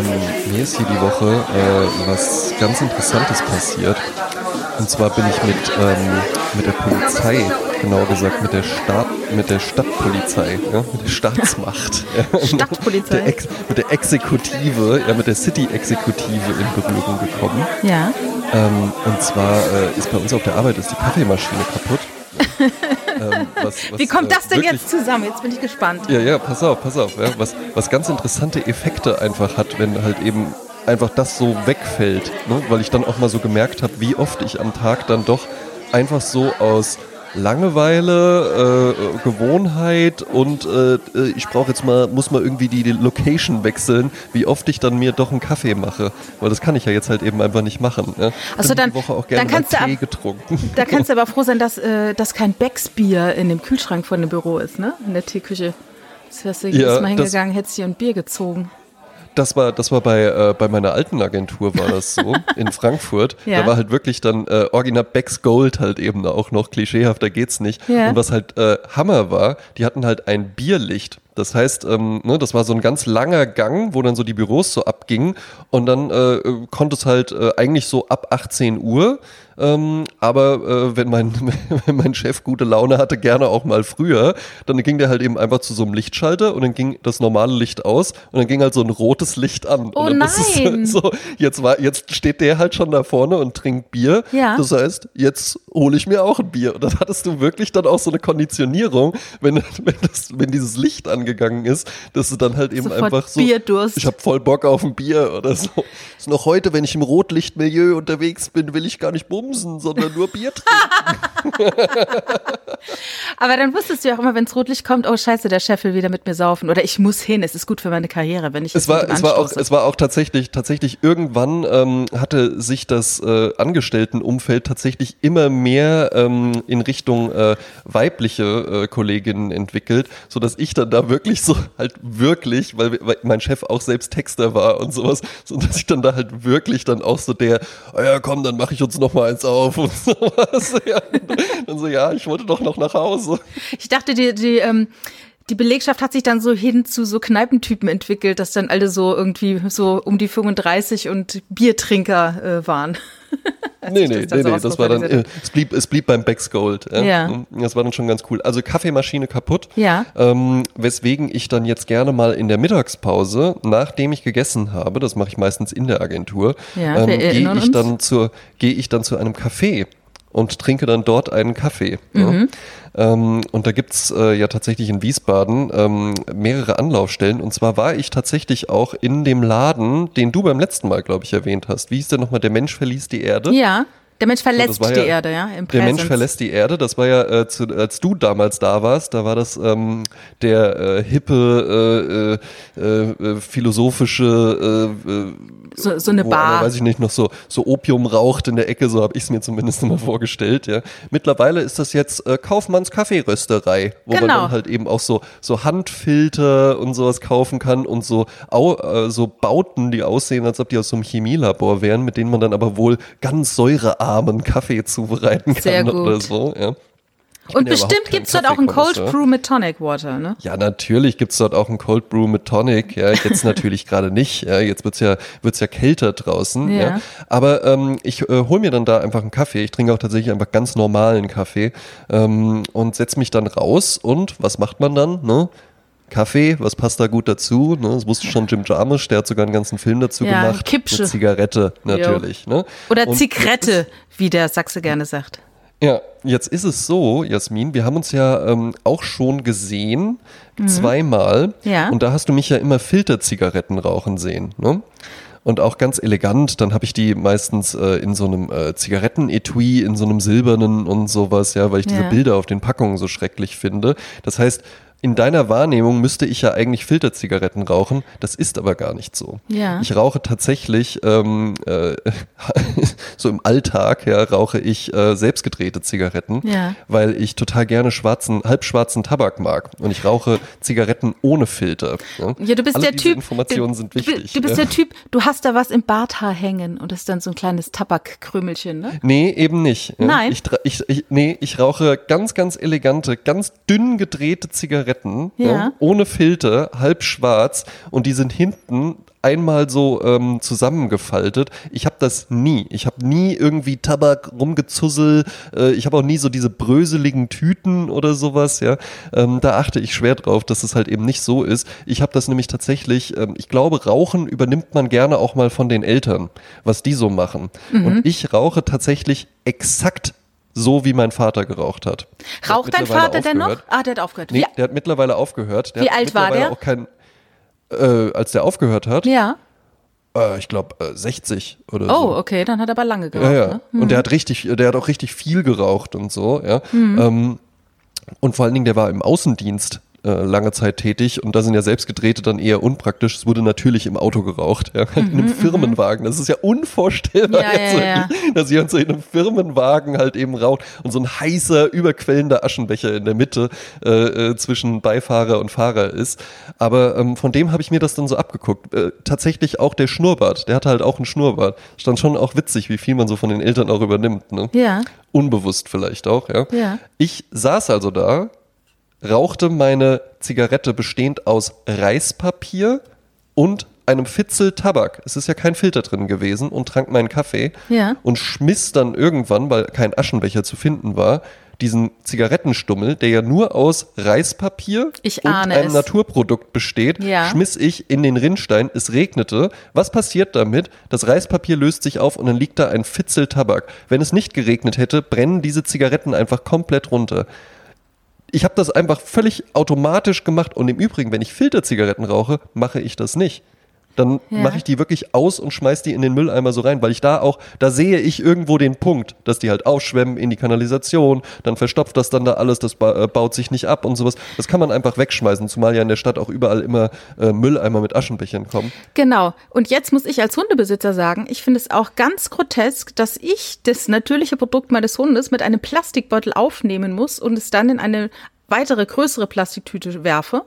Ähm, mir ist hier die Woche äh, was ganz Interessantes passiert. Und zwar bin ich mit, ähm, mit der Polizei, genauer gesagt mit der, Staat, mit der Stadtpolizei, ja, mit der Staatsmacht. Stadtpolizei? mit, der Ex, mit der Exekutive, ja, mit der City-Exekutive in Berührung gekommen. Ja. Ähm, und zwar äh, ist bei uns auf der Arbeit ist die Kaffeemaschine kaputt. Ähm, was, was, Wie kommt das denn jetzt zusammen? Jetzt bin ich gespannt. Ja, ja, pass auf, pass auf. Ja, was, was ganz interessante Effekte einfach hat, wenn halt eben einfach das so wegfällt. Ne? Weil ich dann auch mal so gemerkt habe, wie oft ich am Tag dann doch einfach so aus Langeweile, äh, Gewohnheit und äh, ich brauche jetzt mal, muss mal irgendwie die, die, Location wechseln, wie oft ich dann mir doch einen Kaffee mache. Weil das kann ich ja jetzt halt eben einfach nicht machen. Ne? Also dann, die Woche auch gerne dann kannst Tee ab, getrunken. Da kannst du aber froh sein, dass, äh, dass kein Becksbier in dem Kühlschrank von dem Büro ist, ne? In der Teeküche. Das wärst du jedes ja, Mal hingegangen, hättest dir ein Bier gezogen. Das war, das war bei, äh, bei meiner alten Agentur war das so, in Frankfurt. Ja. Da war halt wirklich dann äh, Original Becks Gold halt eben auch noch, klischeehafter geht's nicht. Ja. Und was halt äh, Hammer war, die hatten halt ein Bierlicht. Das heißt, ähm, ne, das war so ein ganz langer Gang, wo dann so die Büros so abgingen und dann äh, konnte es halt äh, eigentlich so ab 18 Uhr ähm, aber äh, wenn, mein, wenn mein Chef gute Laune hatte, gerne auch mal früher, dann ging der halt eben einfach zu so einem Lichtschalter und dann ging das normale Licht aus und dann ging halt so ein rotes Licht an. Oh und nein! so, jetzt, war, jetzt steht der halt schon da vorne und trinkt Bier. Ja. Das heißt, jetzt hole ich mir auch ein Bier. Und dann hattest du wirklich dann auch so eine Konditionierung, wenn, wenn, das, wenn dieses Licht angegangen ist, dass du dann halt eben Sofort einfach so. Bierdurst. Ich habe voll Bock auf ein Bier oder so. Ist noch heute, wenn ich im Rotlichtmilieu unterwegs bin, will ich gar nicht bumsen bumsen, sondern nur Bier trinken. Aber dann wusstest du ja auch immer, wenn es Rotlicht kommt, oh scheiße, der Chef will wieder mit mir saufen. Oder ich muss hin, es ist gut für meine Karriere, wenn ich es war, es war auch Es war auch tatsächlich, tatsächlich irgendwann ähm, hatte sich das äh, Angestelltenumfeld tatsächlich immer mehr ähm, in Richtung äh, weibliche äh, Kolleginnen entwickelt, sodass ich dann da wirklich so halt wirklich, weil, weil mein Chef auch selbst Texter war und sowas, so dass ich dann da halt wirklich dann auch so der, oh ja komm, dann mache ich uns noch mal eins auf und sowas. Dann so, ja, ich wollte doch noch nach Hause. Ich dachte, die, die, ähm, die Belegschaft hat sich dann so hin zu so Kneipentypen entwickelt, dass dann alle so irgendwie so um die 35 und Biertrinker äh, waren. nee, nee, nee, nee, das war dann, äh, es, blieb, es blieb beim Becks Gold. Äh, ja. Das war dann schon ganz cool. Also Kaffeemaschine kaputt. Ja. Ähm, weswegen ich dann jetzt gerne mal in der Mittagspause, nachdem ich gegessen habe, das mache ich meistens in der Agentur, ja, ähm, gehe ich dann zur, gehe ich dann zu einem Café und trinke dann dort einen Kaffee. Mhm. Ja. Ähm, und da gibt's äh, ja tatsächlich in Wiesbaden ähm, mehrere Anlaufstellen. Und zwar war ich tatsächlich auch in dem Laden, den du beim letzten Mal, glaube ich, erwähnt hast. Wie hieß der nochmal? Der Mensch verließ die Erde? Ja. Der Mensch verlässt so, die ja, Erde, ja. Im der Mensch verlässt die Erde. Das war ja, äh, zu, als du damals da warst, da war das ähm, der äh, hippe, äh, äh, äh philosophische äh, äh so, so eine Bar. Weiß ich nicht, noch so, so Opium raucht in der Ecke, so habe ich es mir zumindest immer vorgestellt. Ja. Mittlerweile ist das jetzt äh, Kaufmanns Kaffeerösterei, wo genau. man dann halt eben auch so, so Handfilter und sowas kaufen kann und so, au, äh, so Bauten, die aussehen, als ob die aus so einem Chemielabor wären, mit denen man dann aber wohl ganz säurearmen Kaffee zubereiten kann Sehr gut. oder so. Ja. Und bestimmt gibt es dort auch ein Cold Brew mit Tonic Water, ne? Ja, natürlich gibt es dort auch ein Cold Brew mit Tonic. Ja, jetzt natürlich gerade nicht. Ja, jetzt wird's ja, wird's ja kälter draußen. Ja. ja. Aber ähm, ich äh, hole mir dann da einfach einen Kaffee. Ich trinke auch tatsächlich einfach ganz normalen Kaffee ähm, und setze mich dann raus. Und was macht man dann? Ne? Kaffee, was passt da gut dazu? Ne? Das wusste schon Jim Jarmusch, der hat sogar einen ganzen Film dazu ja, gemacht. Kippsche. Eine Zigarette natürlich. Ne? Oder Zigarette, wie der Sachse gerne sagt. Ja, jetzt ist es so, Jasmin, wir haben uns ja ähm, auch schon gesehen, mhm. zweimal. Ja. Und da hast du mich ja immer Filterzigaretten rauchen sehen. Ne? Und auch ganz elegant, dann habe ich die meistens äh, in so einem äh, Zigarettenetui, in so einem silbernen und sowas, ja, weil ich diese Ja. Bilder auf den Packungen so schrecklich finde. Das heißt, in deiner Wahrnehmung müsste ich ja eigentlich Filterzigaretten rauchen. Das ist aber gar nicht so. Ja. Ich rauche tatsächlich, ähm, äh, so im Alltag, ja, rauche ich äh, selbstgedrehte Zigaretten, Ja. weil ich total gerne schwarzen, halbschwarzen Tabak mag. Und ich rauche Zigaretten ohne Filter. Ja, Ja, du bist Alle der diese Typ. Informationen du, sind wichtig. Du bist der Typ, du hast da was im Barthaar hängen und das ist dann so ein kleines Tabakkrümelchen, ne? Nee, eben nicht. Nein? Ich, ich, ich, nee, ich rauche ganz, ganz elegante, ganz dünn gedrehte Zigaretten, Ja. ohne Filter, halb schwarz und die sind hinten einmal so ähm, zusammengefaltet. Ich habe das nie. Ich habe nie irgendwie Tabak rumgezuzzelt. Äh, ich habe auch nie so diese bröseligen Tüten oder sowas. Ja, ähm, da achte ich schwer drauf, dass es halt eben nicht so ist. Ich habe das nämlich tatsächlich. Ähm, ich glaube, Rauchen übernimmt man gerne auch mal von den Eltern, was die so machen. Mhm. Und ich rauche tatsächlich exakt so wie mein Vater geraucht hat. Raucht dein Vater denn noch? Ah, der hat aufgehört. Nee, der hat mittlerweile aufgehört. Der wie alt war der? Auch kein, äh, als der aufgehört hat. Ja. Äh, ich glaube äh, 60 oder oh, so. Oh, okay, dann hat er aber lange geraucht. Ja, ja. Ne? Hm. Und der hat richtig, der hat auch richtig viel geraucht und so, ja. Hm. Ähm, und vor allen Dingen, der war im Außendienst äh, lange Zeit tätig und da sind ja selbstgedrehte dann eher unpraktisch. Es wurde natürlich im Auto geraucht, ja, in einem mhm, Firmenwagen. Das ist ja unvorstellbar, ja, ja, ja. dass jemand so in einem Firmenwagen halt eben raucht und so ein heißer, überquellender Aschenbecher in der Mitte äh, äh, zwischen Beifahrer und Fahrer ist. Aber ähm, von dem habe ich mir das dann so abgeguckt. Äh, tatsächlich auch der Schnurrbart, der hatte halt auch einen Schnurrbart. Stand schon auch witzig, wie viel man so von den Eltern auch übernimmt. Ne? Ja. Unbewusst vielleicht auch, ja. ja. Ich saß also da rauchte meine Zigarette bestehend aus Reispapier und einem Fitzel Tabak. Es ist ja kein Filter drin gewesen und trank meinen Kaffee ja. und schmiss dann irgendwann, weil kein Aschenbecher zu finden war, diesen Zigarettenstummel, der ja nur aus Reispapier und einem es. Naturprodukt besteht, ja. schmiss ich in den Rinnstein. Es regnete. Was passiert damit? Das Reispapier löst sich auf und dann liegt da ein Fitzel Tabak. Wenn es nicht geregnet hätte, brennen diese Zigaretten einfach komplett runter ich habe das einfach völlig automatisch gemacht. Und im Übrigen, wenn ich Filterzigaretten rauche, mache ich das nicht dann ja. mache ich die wirklich aus und schmeiß die in den Mülleimer so rein, weil ich da auch, da sehe ich irgendwo den Punkt, dass die halt aufschwemmen in die Kanalisation, dann verstopft das dann da alles, das ba äh, baut sich nicht ab und sowas. Das kann man einfach wegschmeißen, zumal ja in der Stadt auch überall immer äh, Mülleimer mit Aschenbechern kommen. Genau. Und jetzt muss ich als Hundebesitzer sagen, ich finde es auch ganz grotesk, dass ich das natürliche Produkt meines Hundes mit einem Plastikbeutel aufnehmen muss und es dann in eine weitere größere Plastiktüte werfe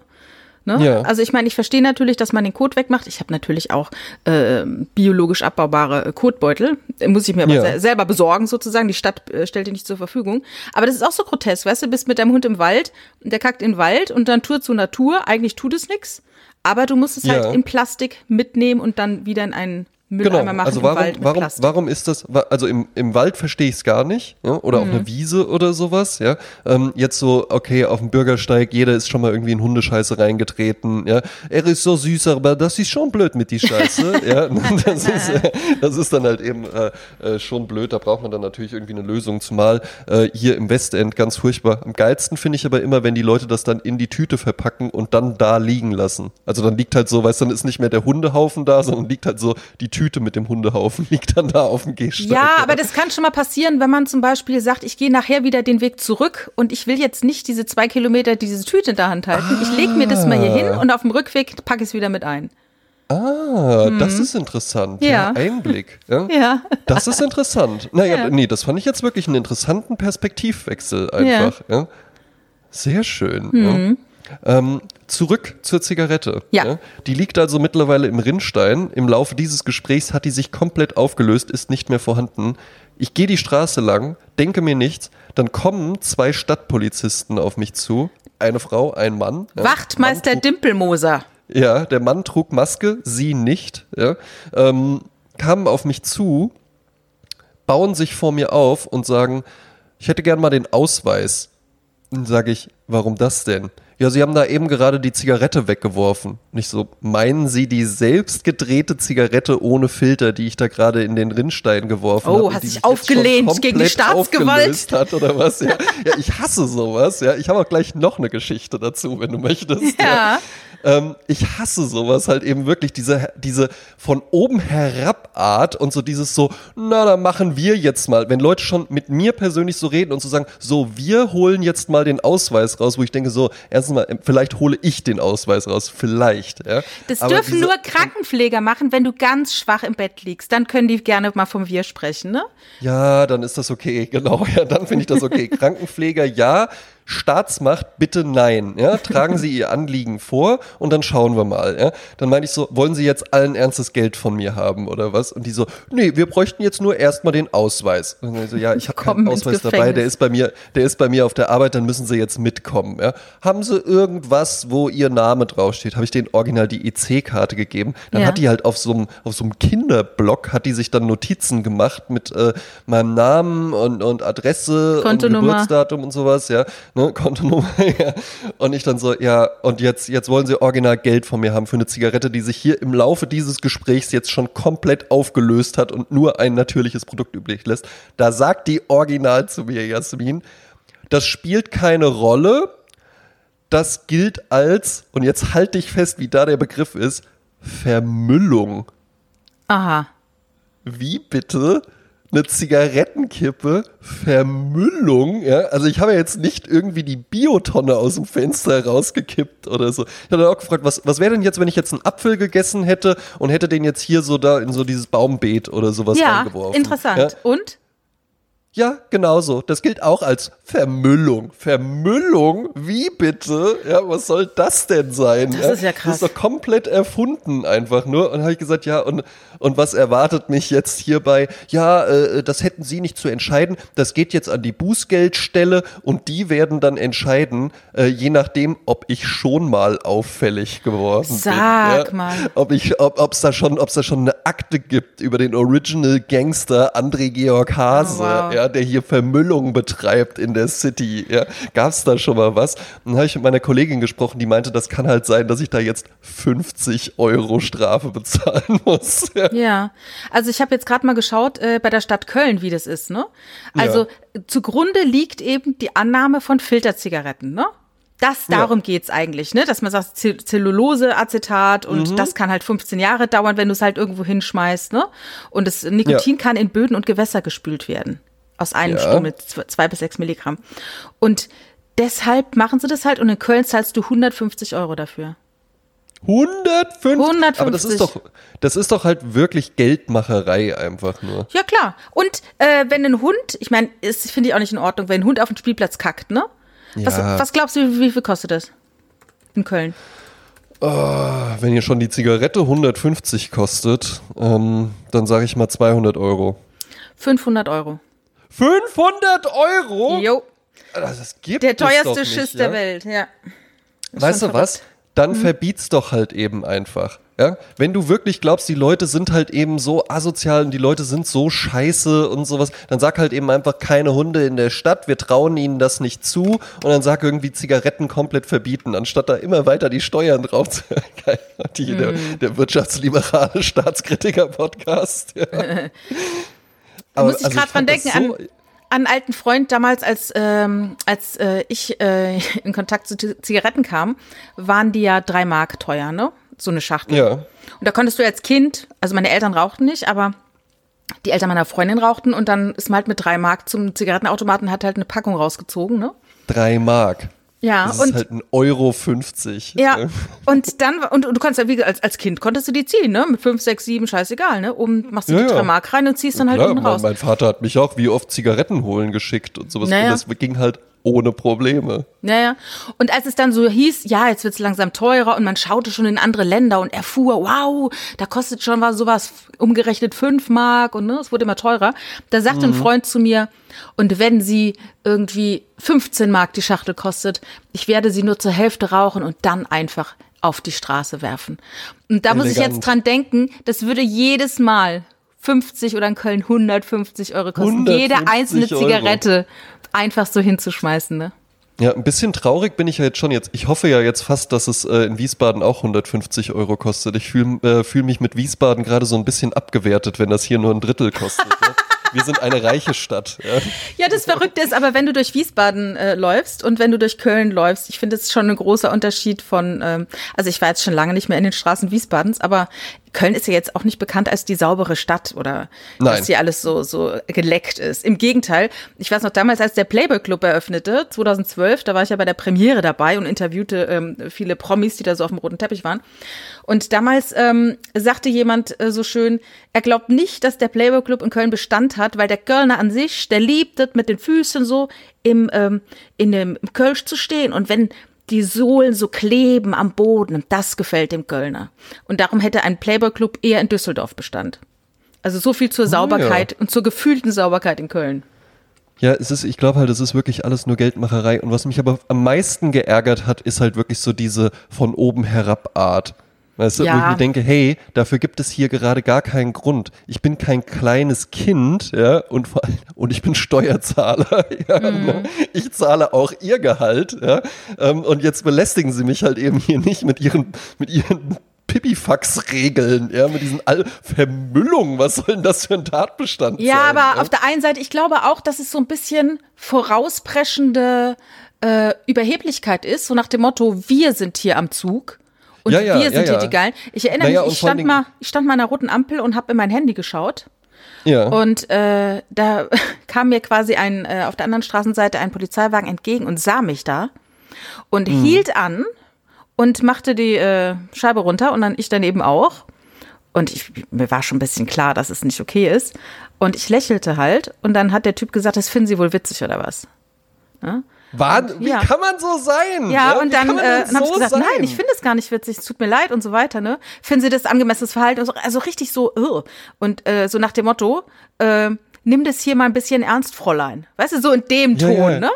Ne? Ja. Also ich meine, ich verstehe natürlich, dass man den Kot wegmacht. Ich habe natürlich auch äh, biologisch abbaubare äh, Kotbeutel. Muss ich mir aber ja. selber besorgen sozusagen. Die Stadt äh, stellt die nicht zur Verfügung. Aber das ist auch so grotesk. Weißt du, bist mit deinem Hund im Wald, der kackt in den Wald und dann Tour zu Natur. Eigentlich tut es nichts. Aber du musst es halt ja. halt in Plastik mitnehmen und dann wieder in einen Mülleimer genau. machen also warum, im Wald mit warum, warum ist das, also im, im Wald verstehe ich es gar nicht, ja? oder mhm. auf einer Wiese oder sowas, ja. Ähm, jetzt so, okay, auf dem Bürgersteig, jeder ist schon mal irgendwie in Hundescheiße reingetreten, ja. Er ist so süß, aber das ist schon blöd mit die Scheiße, ja. Das ist, äh, das ist dann halt eben äh, äh, schon blöd, da braucht man dann natürlich irgendwie eine Lösung, zumal äh, hier im Westend ganz furchtbar. Am geilsten finde ich aber immer, wenn die Leute das dann in die Tüte verpacken und dann da liegen lassen. Also dann liegt halt so, weißt du, dann ist nicht mehr der Hundehaufen da, sondern liegt halt so die Tüte Tüte mit dem Hundehaufen liegt dann da auf dem Gehsteig. Ja, aber das kann schon mal passieren, wenn man zum Beispiel sagt, ich gehe nachher wieder den Weg zurück und ich will jetzt nicht diese zwei Kilometer diese Tüte in der Hand halten. Ah. Ich lege mir das mal hier hin und auf dem Rückweg packe ich es wieder mit ein. Ah, hm. das ist interessant. Ja. ja Einblick. Ja. ja. Das ist interessant. Naja, ja. nee, das fand ich jetzt wirklich einen interessanten Perspektivwechsel einfach. Ja. Sehr schön. Hm. Ähm, zurück zur Zigarette. Ja. ja. Die liegt also mittlerweile im Rinnstein. Im Laufe dieses Gesprächs hat die sich komplett aufgelöst, ist nicht mehr vorhanden. Ich gehe die Straße lang, denke mir nichts, dann kommen zwei Stadtpolizisten auf mich zu. Eine Frau, ein Mann. Ja. Wachtmeister Mann trug, Dimpelmoser. Ja, der Mann trug Maske, sie nicht. Ja. Ähm, kamen auf mich zu, bauen sich vor mir auf und sagen, ich hätte gern mal den Ausweis. Dann sage ich, warum das denn? Ja, Sie haben da eben gerade die Zigarette weggeworfen. Nicht so, meinen Sie die selbst gedrehte Zigarette ohne Filter, die ich da gerade in den Rinnstein geworfen habe? Oh, hat sich aufgelehnt gegen die Staatsgewalt. Hat oder was? Ja. ja, ich hasse sowas. Ja, ich habe auch gleich noch eine Geschichte dazu, wenn du möchtest. Ja. ja. Ähm, ich hasse sowas halt eben wirklich, diese, diese von oben herab Art und so dieses so, na, da machen wir jetzt mal, wenn Leute schon mit mir persönlich so reden und so sagen, so, wir holen jetzt mal den Ausweis raus, wo ich denke so, erstens mal, vielleicht hole ich den Ausweis raus, vielleicht. Ja. Das Aber dürfen diese, nur Krankenpfleger machen, wenn du ganz schwach im Bett liegst. Dann können die gerne mal vom Wir sprechen, ne? Ja, dann ist das okay, genau. Ja, dann finde ich das okay. Krankenpfleger, ja Staatsmacht, bitte nein. Ja? Tragen Sie Ihr Anliegen vor und dann schauen wir mal. Ja? Dann meinte ich so, wollen Sie jetzt allen Ernstes Geld von mir haben oder was? Und die so, nee, wir bräuchten jetzt nur erstmal den Ausweis. Und ich so, ja, ich habe keinen Ausweis dabei, der ist bei mir, der ist bei mir auf der Arbeit, dann müssen Sie jetzt mitkommen. Ja? Haben Sie irgendwas, wo Ihr Name draufsteht? Habe ich denen original die EC-Karte gegeben. Dann ja. hat die halt auf so einem auf so einem Kinderblock hat die sich dann Notizen gemacht mit äh, meinem Namen und, und Adresse und Geburtsdatum und sowas, ja ne, Kontonummer, ja. Und ich dann so, ja, und jetzt, jetzt wollen sie original Geld von mir haben für eine Zigarette, die sich hier im Laufe dieses Gesprächs jetzt schon komplett aufgelöst hat und nur ein natürliches Produkt übrig lässt. Da sagt die original zu mir, Jasmin, das spielt keine Rolle. Das gilt als, und jetzt halte ich fest, wie da der Begriff ist, Vermüllung. Aha. Wie bitte? Eine Zigarettenkippe, Vermüllung, ja. Also ich habe ja jetzt nicht irgendwie die Biotonne aus dem Fenster rausgekippt oder so. Ich hatte auch gefragt, was, was wäre denn jetzt, wenn ich jetzt einen Apfel gegessen hätte und hätte den jetzt hier so da in so dieses Baumbeet oder sowas ja, reingeworfen. Interessant. Ja, interessant. Und? Ja, genauso. Das gilt auch als Vermüllung. Vermüllung? Wie bitte? Ja, was soll das denn sein? Das ja? ist ja krass. Das ist doch komplett erfunden einfach nur. Und habe ich gesagt, ja, und, und was erwartet mich jetzt hierbei? Ja, äh, das hätten Sie nicht zu entscheiden. Das geht jetzt an die Bußgeldstelle und die werden dann entscheiden, äh, je nachdem, ob ich schon mal auffällig geworden Sag bin. Ja? mal. Ob ich, ob es da schon, ob es da schon eine Akte gibt über den Original Gangster André Georg Hase. Oh, wow. ja, der hier Vermüllung betreibt in der City. Ja, Gab es da schon mal was? Dann habe ich mit meiner Kollegin gesprochen, die meinte, das kann halt sein, dass ich da jetzt 50 Euro Strafe bezahlen muss. Ja, ja. also ich habe jetzt gerade mal geschaut äh, bei der Stadt Köln, wie das ist. Ne? Also ja. zugrunde liegt eben die Annahme von Filterzigaretten. Ne? Das, darum ja. geht's eigentlich, ne? Dass man sagt, Zellulose, Acetat und mhm. das kann halt 15 Jahre dauern, wenn du es halt irgendwo hinschmeißt, ne? Und das Nikotin ja. kann in Böden und Gewässer gespült werden. Aus einem ja. Strom mit zwei bis sechs Milligramm. Und deshalb machen sie das halt und in Köln zahlst du 150 Euro dafür. 150? 150. Aber das ist doch, das ist doch halt wirklich Geldmacherei einfach nur. Ja, klar. Und äh, wenn ein Hund, ich meine, das finde ich auch nicht in Ordnung, wenn ein Hund auf den Spielplatz kackt, ne? Ja. Was, was glaubst du, wie, wie viel kostet das? In Köln? Oh, wenn hier schon die Zigarette 150 kostet, ähm, dann sage ich mal 200 Euro. 500 Euro. 500 Euro? Jo. Also das gibt Der teuerste nicht, Schiss ja? der Welt, ja. Weißt du was? Dann mhm. verbiet's doch halt eben einfach. Ja? Wenn du wirklich glaubst, die Leute sind halt eben so asozial und die Leute sind so scheiße und sowas, dann sag halt eben einfach keine Hunde in der Stadt, wir trauen ihnen das nicht zu und dann sag irgendwie Zigaretten komplett verbieten, anstatt da immer weiter die Steuern drauf zu die, mm. der, der wirtschaftsliberale Staatskritiker-Podcast. Ja. Da muss ich also gerade dran denken, so an, an einen alten Freund damals, als, ähm, als äh, ich äh, in Kontakt zu Zigaretten kam, waren die ja drei Mark teuer, ne? So eine Schachtel. Ja. Und da konntest du als Kind, also meine Eltern rauchten nicht, aber die Eltern meiner Freundin rauchten und dann ist man halt mit drei Mark zum Zigarettenautomaten hat halt eine Packung rausgezogen, ne? Drei Mark. Ja, das und ist halt ein Euro 50. Ja, und dann, und, und du kannst ja, wie als, als Kind konntest du die ziehen, ne? Mit 5, 6, 7, scheißegal, ne? Um, machst du ja, die drei ja. Mark rein und ziehst dann halt Klar, unten raus. Mein, mein Vater hat mich auch wie oft Zigaretten holen geschickt und sowas. Naja. Und das ging halt ohne Probleme. Naja. Und als es dann so hieß, ja, jetzt wird es langsam teurer und man schaute schon in andere Länder und erfuhr, wow, da kostet schon was sowas umgerechnet fünf Mark und ne, es wurde immer teurer. Da sagte mhm. ein Freund zu mir, und wenn sie irgendwie 15 Mark die Schachtel kostet, ich werde sie nur zur Hälfte rauchen und dann einfach auf die Straße werfen. Und da Elegant. muss ich jetzt dran denken, das würde jedes Mal 50 oder in Köln 150 Euro kosten. Jede einzelne Zigarette. Euro einfach so hinzuschmeißen, ne? Ja, ein bisschen traurig bin ich ja jetzt schon jetzt. Ich hoffe ja jetzt fast, dass es äh, in Wiesbaden auch 150 Euro kostet. Ich fühle äh, fühl mich mit Wiesbaden gerade so ein bisschen abgewertet, wenn das hier nur ein Drittel kostet. ne? Wir sind eine reiche Stadt. Ja. ja, das Verrückte ist aber, wenn du durch Wiesbaden äh, läufst und wenn du durch Köln läufst, ich finde es schon ein großer Unterschied von, ähm, also ich war jetzt schon lange nicht mehr in den Straßen Wiesbadens, aber Köln ist ja jetzt auch nicht bekannt als die saubere Stadt oder Nein. dass hier alles so, so geleckt ist. Im Gegenteil, ich weiß noch damals, als der Playboy Club eröffnete, 2012, da war ich ja bei der Premiere dabei und interviewte ähm, viele Promis, die da so auf dem roten Teppich waren. Und damals ähm, sagte jemand äh, so schön, er glaubt nicht, dass der Playboy Club in Köln Bestand hat, weil der Kölner an sich, der liebt es mit den Füßen so im, ähm, in dem Kölsch zu stehen. Und wenn die Sohlen so kleben am Boden, das gefällt dem Kölner. Und darum hätte ein Playboy Club eher in Düsseldorf Bestand. Also so viel zur Sauberkeit oh, ja. und zur gefühlten Sauberkeit in Köln. Ja, es ist, ich glaube halt, es ist wirklich alles nur Geldmacherei. Und was mich aber am meisten geärgert hat, ist halt wirklich so diese von oben herab Art. Weißt du, ja. wo ich mir denke, hey, dafür gibt es hier gerade gar keinen Grund. Ich bin kein kleines Kind, ja, und vor allem, und ich bin Steuerzahler, ja, mhm. ne? Ich zahle auch ihr Gehalt, ja, ähm, und jetzt belästigen sie mich halt eben hier nicht mit ihren, mit ihren Pipifax-Regeln, ja, mit diesen All Vermüllungen. Was soll denn das für ein Tatbestand ja, sein? Aber ja, aber auf der einen Seite, ich glaube auch, dass es so ein bisschen vorauspreschende äh, Überheblichkeit ist, so nach dem Motto, wir sind hier am Zug. Und ja, ja, wir sind ja, hier die Geilen. Ich erinnere naja, mich, ich stand mal, ich stand mal an einer roten Ampel und habe in mein Handy geschaut. Ja. Und äh, da kam mir quasi ein äh, auf der anderen Straßenseite ein Polizeiwagen entgegen und sah mich da und mhm. hielt an und machte die äh, Scheibe runter und dann ich daneben auch. Und ich, mir war schon ein bisschen klar, dass es nicht okay ist. Und ich lächelte halt und dann hat der Typ gesagt, das finden Sie wohl witzig oder was? Ja? War, wie ja. kann man so sein? Ja, ja und dann, äh, dann habe ich gesagt, sein? nein, ich finde es gar nicht witzig, es tut mir leid und so weiter, ne? Finden Sie das angemessenes Verhalten? So, also richtig so, uh. und äh, so nach dem Motto, äh, nimm das hier mal ein bisschen ernst, Fräulein. Weißt du, so in dem Ton, ja, ne?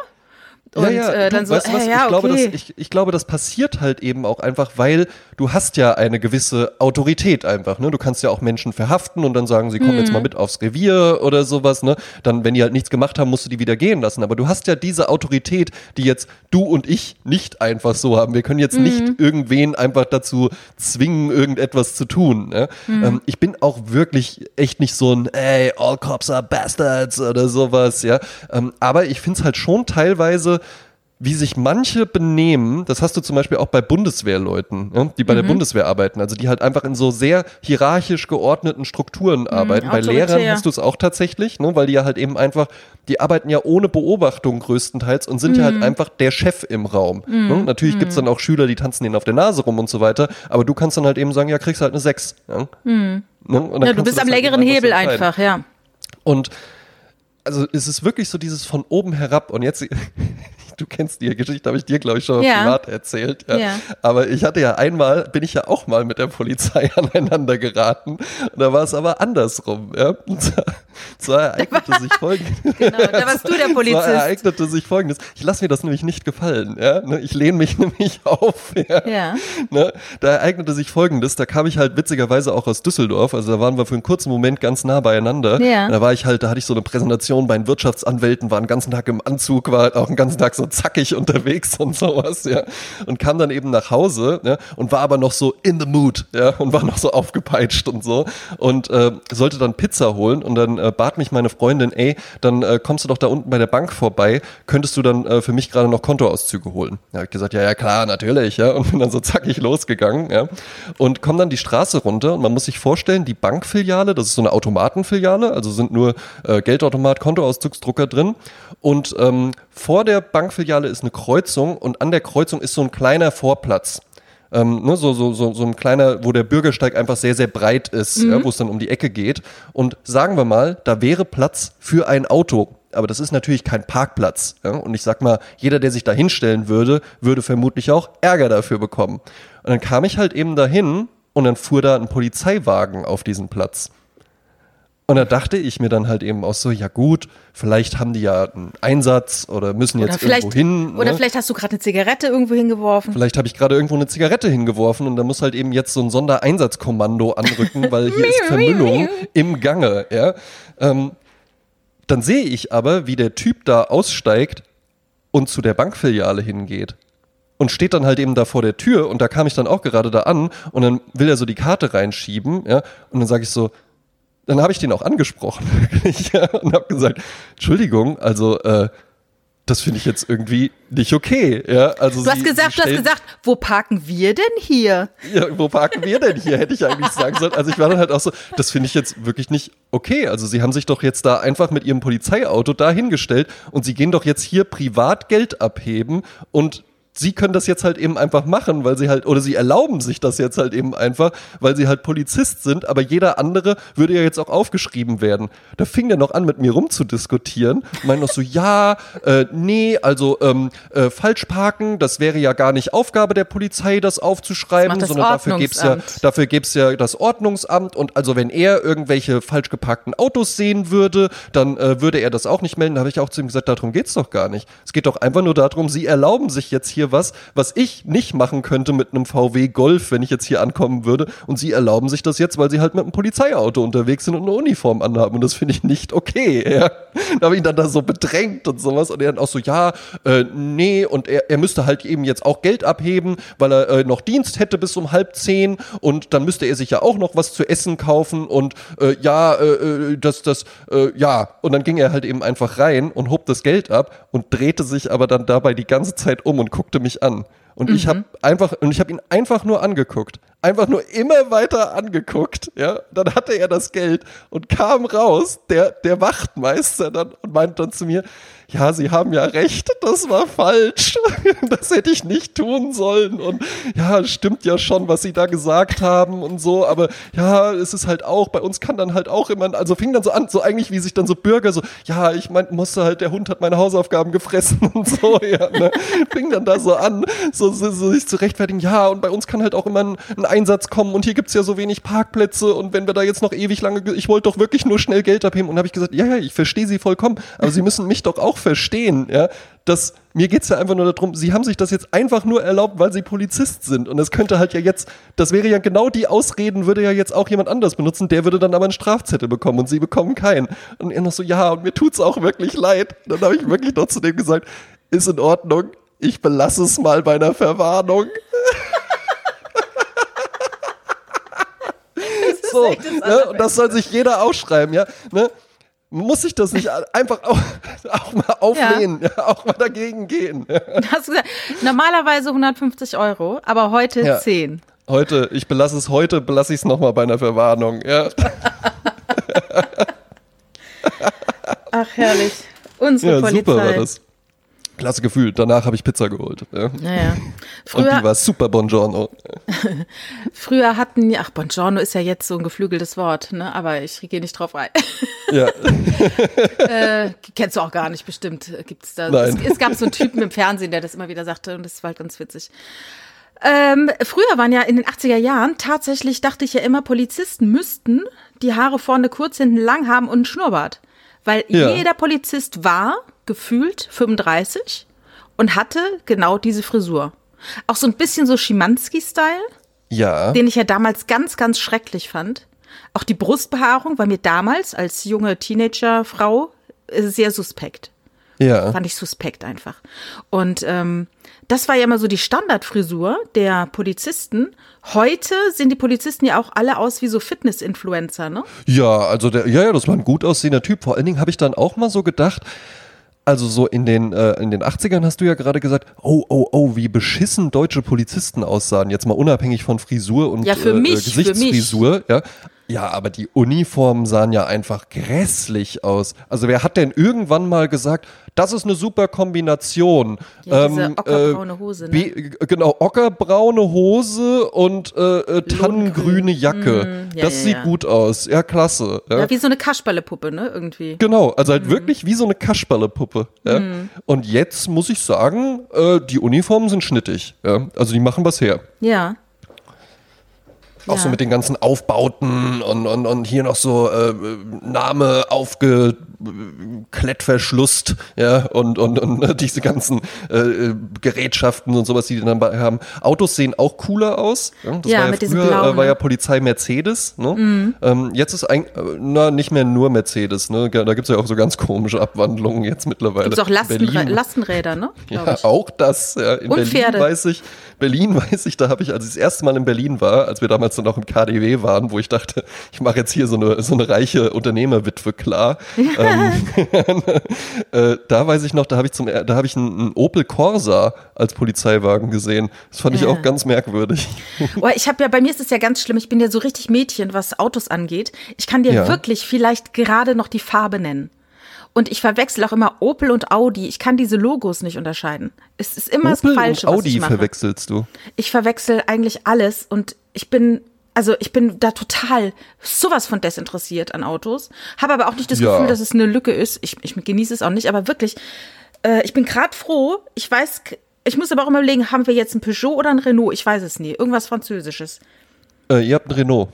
Und ja, ja, äh, dann du, so, weißt du was, äh, ja, ich, glaube, okay. das, ich, ich glaube, das passiert halt eben auch einfach, weil du hast ja eine gewisse Autorität einfach, ne? Du kannst ja auch Menschen verhaften und dann sagen, sie kommen mhm. jetzt mal mit aufs Revier oder sowas, ne? Dann, wenn die halt nichts gemacht haben, musst du die wieder gehen lassen. Aber du hast ja diese Autorität, die jetzt du und ich nicht einfach so haben. Wir können jetzt mhm. nicht irgendwen einfach dazu zwingen, irgendetwas zu tun. Ne? Mhm. Ähm, ich bin auch wirklich echt nicht so ein, ey, all cops are bastards oder sowas, ja. Ähm, aber ich finde es halt schon teilweise wie sich manche benehmen, das hast du zum Beispiel auch bei Bundeswehrleuten, ja, die bei mhm. der Bundeswehr arbeiten, also die halt einfach in so sehr hierarchisch geordneten Strukturen mhm, arbeiten. bei Lehrern hast du es auch tatsächlich, ne, weil die ja halt eben einfach, die arbeiten ja ohne Beobachtung größtenteils und sind mhm. ja halt mhm. einfach der Chef im Raum. Ne? Mhm. Natürlich gibt's dann auch Schüler, die tanzen denen auf der Nase rum und so weiter, aber du kannst dann halt eben sagen, ja, kriegst halt eine Sechs. Ja, ne? ja du bist du am halt längeren Hebel einfach, ja. Und also es ist wirklich so dieses von oben herab und jetzt du kennst die Geschichte, habe ich dir, glaube ich, schon ja. privat erzählt. Ja. ja. Aber ich hatte ja einmal, bin ich ja auch mal mit der Polizei aneinander geraten. Und da war es aber andersrum. Ja. Zwar ereignete sich folgendes. Genau, da warst du der Polizist. Zwar ereignete sich folgendes. Ich lasse mir das nämlich nicht gefallen. Ja. Ne, ich lehne mich nämlich auf. Ja. ja. Ne, da ereignete sich folgendes. Da kam ich halt witzigerweise auch aus Düsseldorf. Also da waren wir für einen kurzen Moment ganz nah beieinander. Ja. Da war ich halt, da hatte ich so eine Präsentation bei den Wirtschaftsanwälten, war einen ganzen Tag im Anzug, war auch einen ganzen Tag so zackig unterwegs und sowas, ja. Und kam dann eben nach Hause, ja, und war aber noch so in the mood, ja, und war noch so aufgepeitscht und so. Und äh, sollte dann Pizza holen und dann äh, bat mich meine Freundin, ey, dann äh, kommst du doch da unten bei der Bank vorbei, könntest du dann äh, für mich gerade noch Kontoauszüge holen? Ja, hab ich gesagt, ja, ja, klar, natürlich, ja. Und bin dann so zackig losgegangen, ja. Und komm dann die Straße runter und man muss sich vorstellen, die Bankfiliale, das ist so eine Automatenfiliale, also sind nur äh, Geldautomat, Kontoauszugsdrucker drin. Und ähm, vor der Bankfiliale ist eine Kreuzung und an der Kreuzung ist so ein kleiner Vorplatz. Ähm, ne, so, so, so, so ein kleiner, wo der Bürgersteig einfach sehr, sehr breit ist, mhm. ja, wo es dann um die Ecke geht. Und sagen wir mal, da wäre Platz für ein Auto. Aber das ist natürlich kein Parkplatz. Ja? Und ich sag mal, jeder, der sich da hinstellen würde, würde vermutlich auch Ärger dafür bekommen. Und dann kam ich halt eben dahin und dann fuhr da ein Polizeiwagen auf diesen Platz. Und da dachte ich mir dann halt eben auch so, ja gut, vielleicht haben die ja einen Einsatz oder müssen jetzt oder irgendwo hin. Ne? Oder vielleicht hast du gerade eine Zigarette irgendwo hingeworfen. Vielleicht habe ich gerade irgendwo eine Zigarette hingeworfen und da muss halt eben jetzt so ein Sondereinsatzkommando anrücken, weil hier ist Vermüllung im Gange. Ja? Ähm, dann sehe ich aber, wie der Typ da aussteigt und zu der Bankfiliale hingeht und steht dann halt eben da vor der Tür und da kam ich dann auch gerade da an und dann will er so die Karte reinschieben, ja, und dann sage ich so, dann habe ich den auch angesprochen und habe gesagt, Entschuldigung, also äh, das finde ich jetzt irgendwie nicht okay. Ja, also du hast gesagt, du hast gesagt, wo parken wir denn hier? Ja, wo parken wir denn hier? Hätte ich eigentlich sagen sollen. Also ich war dann halt auch so, das finde ich jetzt wirklich nicht okay. Also sie haben sich doch jetzt da einfach mit ihrem Polizeiauto dahingestellt und sie gehen doch jetzt hier privat Geld abheben und sie können das jetzt halt eben einfach machen, weil sie halt, oder sie erlauben sich das jetzt halt eben einfach, weil sie halt Polizist sind, aber jeder andere würde ja jetzt auch aufgeschrieben werden. Da fing der noch an, mit mir rumzudiskutieren, meint noch so, ja, äh, nee, also ähm, äh, falsch parken, das wäre ja gar nicht Aufgabe der Polizei, das aufzuschreiben, das sondern dafür gibt's ja, dafür gibt's ja das Ordnungsamt und also wenn er irgendwelche falsch geparkten Autos sehen würde, dann äh, würde er das auch nicht melden. Da habe ich auch zu ihm gesagt, darum geht's doch gar nicht. Es geht doch einfach nur darum, sie erlauben sich jetzt hier was, was ich nicht machen könnte mit einem VW Golf, wenn ich jetzt hier ankommen würde. Und sie erlauben sich das jetzt, weil sie halt mit einem Polizeiauto unterwegs sind und eine Uniform anhaben. Und das finde ich nicht okay. Ja. Da habe ich ihn dann da so bedrängt und sowas. Und er dann auch so, ja, äh, nee, und er, er müsste halt eben jetzt auch Geld abheben, weil er äh, noch Dienst hätte bis um halb zehn. Und dann müsste er sich ja auch noch was zu essen kaufen. Und äh, ja, äh, äh das, das, äh, ja. Und dann ging er halt eben einfach rein und hob das Geld ab und drehte sich aber dann dabei die ganze Zeit um und guckte mich an. Und mhm. ich habe einfach und ich habe ihn einfach nur angeguckt, einfach nur immer weiter angeguckt. Ja, dann hatte er das Geld und kam raus, der der Wachtmeister dann und meinte dann zu mir, ja, Sie haben ja recht, das war falsch. Das hätte ich nicht tun sollen. Und ja, stimmt ja schon, was Sie da gesagt haben und so. Aber ja, es ist halt auch, bei uns kann dann halt auch immer, also fing dann so an, so eigentlich wie sich dann so Bürger so, ja, ich mein, musste halt, der Hund hat meine Hausaufgaben gefressen und so, ja, ne? Fing dann da so an, so, so, so sich zu rechtfertigen, ja, und bei uns kann halt auch immer ein, ein Einsatz kommen und hier gibt's ja so wenig Parkplätze und wenn wir da jetzt noch ewig lange, ich wollte doch wirklich nur schnell Geld abheben und habe ich gesagt, ja, ja, ich verstehe Sie vollkommen, aber Sie müssen mich doch auch verstehen, ja, dass mir geht es ja einfach nur darum, sie haben sich das jetzt einfach nur erlaubt, weil sie Polizist sind. Und es könnte halt ja jetzt, das wäre ja genau die Ausreden, würde ja jetzt auch jemand anders benutzen, der würde dann aber einen Strafzettel bekommen und sie bekommen keinen. Und er noch so, ja, und mir tut es auch wirklich leid. dann habe ich wirklich noch zu dem gesagt, ist in Ordnung, ich belasse es mal bei einer Verwarnung. so, ne? und das soll sich jeder aufschreiben, ja. Ne? muss ich das nicht einfach auch, auch mal auflehnen, ja. auch mal dagegen gehen. Hast du gesagt, normalerweise 150 Euro, aber heute ja. 10. Heute, ich belasse es heute, belasse ich es nochmal bei einer Verwarnung. Ja. Ach, herrlich. Unsere ja, Polizei. super war das. Klasse Gefühl. Danach habe ich Pizza geholt. Ja. Naja. Früher, Und die war super Buongiorno. Früher hatten, ach, Buongiorno ist ja jetzt so ein geflügeltes Wort, ne? aber ich gehe nicht drauf rein. Ja. äh, kennst du auch gar nicht, bestimmt gibt's da. Nein. Es, es, gab so einen Typen im Fernsehen, der das immer wieder sagte und das war halt ganz witzig. Ähm, früher waren ja in den 80er Jahren tatsächlich, dachte ich ja immer, Polizisten müssten die Haare vorne kurz, hinten lang haben und einen Schnurrbart. Weil ja. jeder Polizist war gefühlt 35 und hatte genau diese Frisur. Auch so ein bisschen so Schimanski-Style. Ja. Den ich ja damals ganz, ganz schrecklich fand. Auch die Brustbehaarung war mir damals als junge Teenagerfrau sehr suspekt. Ja. Fand ich suspekt einfach. Und ähm, das war ja immer so die Standardfrisur der Polizisten. Heute sehen die Polizisten ja auch alle aus wie so Fitness-Influencer, ne? Ja, also der, ja, ja, das war ein gut aussehender Typ. Vor allen Dingen habe ich dann auch mal so gedacht, also so in den, äh, in den 80ern hast du ja gerade gesagt, oh, oh, oh, wie beschissen deutsche Polizisten aussahen. Jetzt mal unabhängig von Frisur und ja, für äh, mich, Gesichtsfrisur. Für mich. Ja. Ja, aber die Uniformen sahen ja einfach grässlich aus. Also wer hat denn irgendwann mal gesagt, das ist eine super Kombination? Ja, diese ähm, ockerbraune äh, Hose. Ne? genau, ockerbraune Hose und äh, äh tannengrüne Jacke. Mm, ja, das ja, sieht gut aus. Ja, klasse. Ja, wie so eine Kasperlepuppe, ne, irgendwie. Genau, also halt mm. wirklich wie so eine Kasperlepuppe. Mm. Und jetzt muss ich sagen, äh, die Uniformen sind schnittig. Also die machen was her. Ja. Auch ja. so mit den ganzen Aufbauten und, und, und hier noch so äh, Name aufgeklettverschlusst, ja, und, und, und diese ganzen äh, Gerätschaften und sowas, die die dann haben. Autos sehen auch cooler aus. Ja, das ja, war ja mit früher, äh, war ja Polizei Mercedes, ne? Mhm. Ähm, jetzt ist ein, na, nicht mehr nur Mercedes, ne? Da gibt es ja auch so ganz komische Abwandlungen jetzt mittlerweile. Gibt auch Lastenrä Lastenräder, ne? Ja, auch das, ja. In und Berlin Pferde. weiß ich, Berlin weiß ich, da habe ich, als ich das erste Mal in Berlin war, als wir damals dann auch im KDW waren, wo ich dachte, ich mache jetzt hier so eine, so eine reiche Unternehmerwitwe klar. ähm, äh, da weiß ich noch, da habe ich zum, da habe ich einen, einen, Opel Corsa als Polizeiwagen gesehen. Das fand ich auch ganz merkwürdig. Oh, ich habe ja, bei mir ist es ja ganz schlimm. Ich bin ja so richtig Mädchen, was Autos angeht. Ich kann dir ja. wirklich vielleicht gerade noch die Farbe nennen. Und ich verwechsel auch immer Opel und Audi. Ich kann diese Logos nicht unterscheiden. Es ist immer Opel das Falsche. Und Audi verwechselst du? Ich verwechsel eigentlich alles und ich bin also ich bin da total sowas von desinteressiert an Autos, habe aber auch nicht das ja. Gefühl, dass es eine Lücke ist. Ich, ich genieße es auch nicht, aber wirklich, äh, ich bin gerade froh. Ich weiß, ich muss aber auch immer überlegen, haben wir jetzt ein Peugeot oder ein Renault? Ich weiß es nie. Irgendwas Französisches. Äh, ihr habt ein Renault.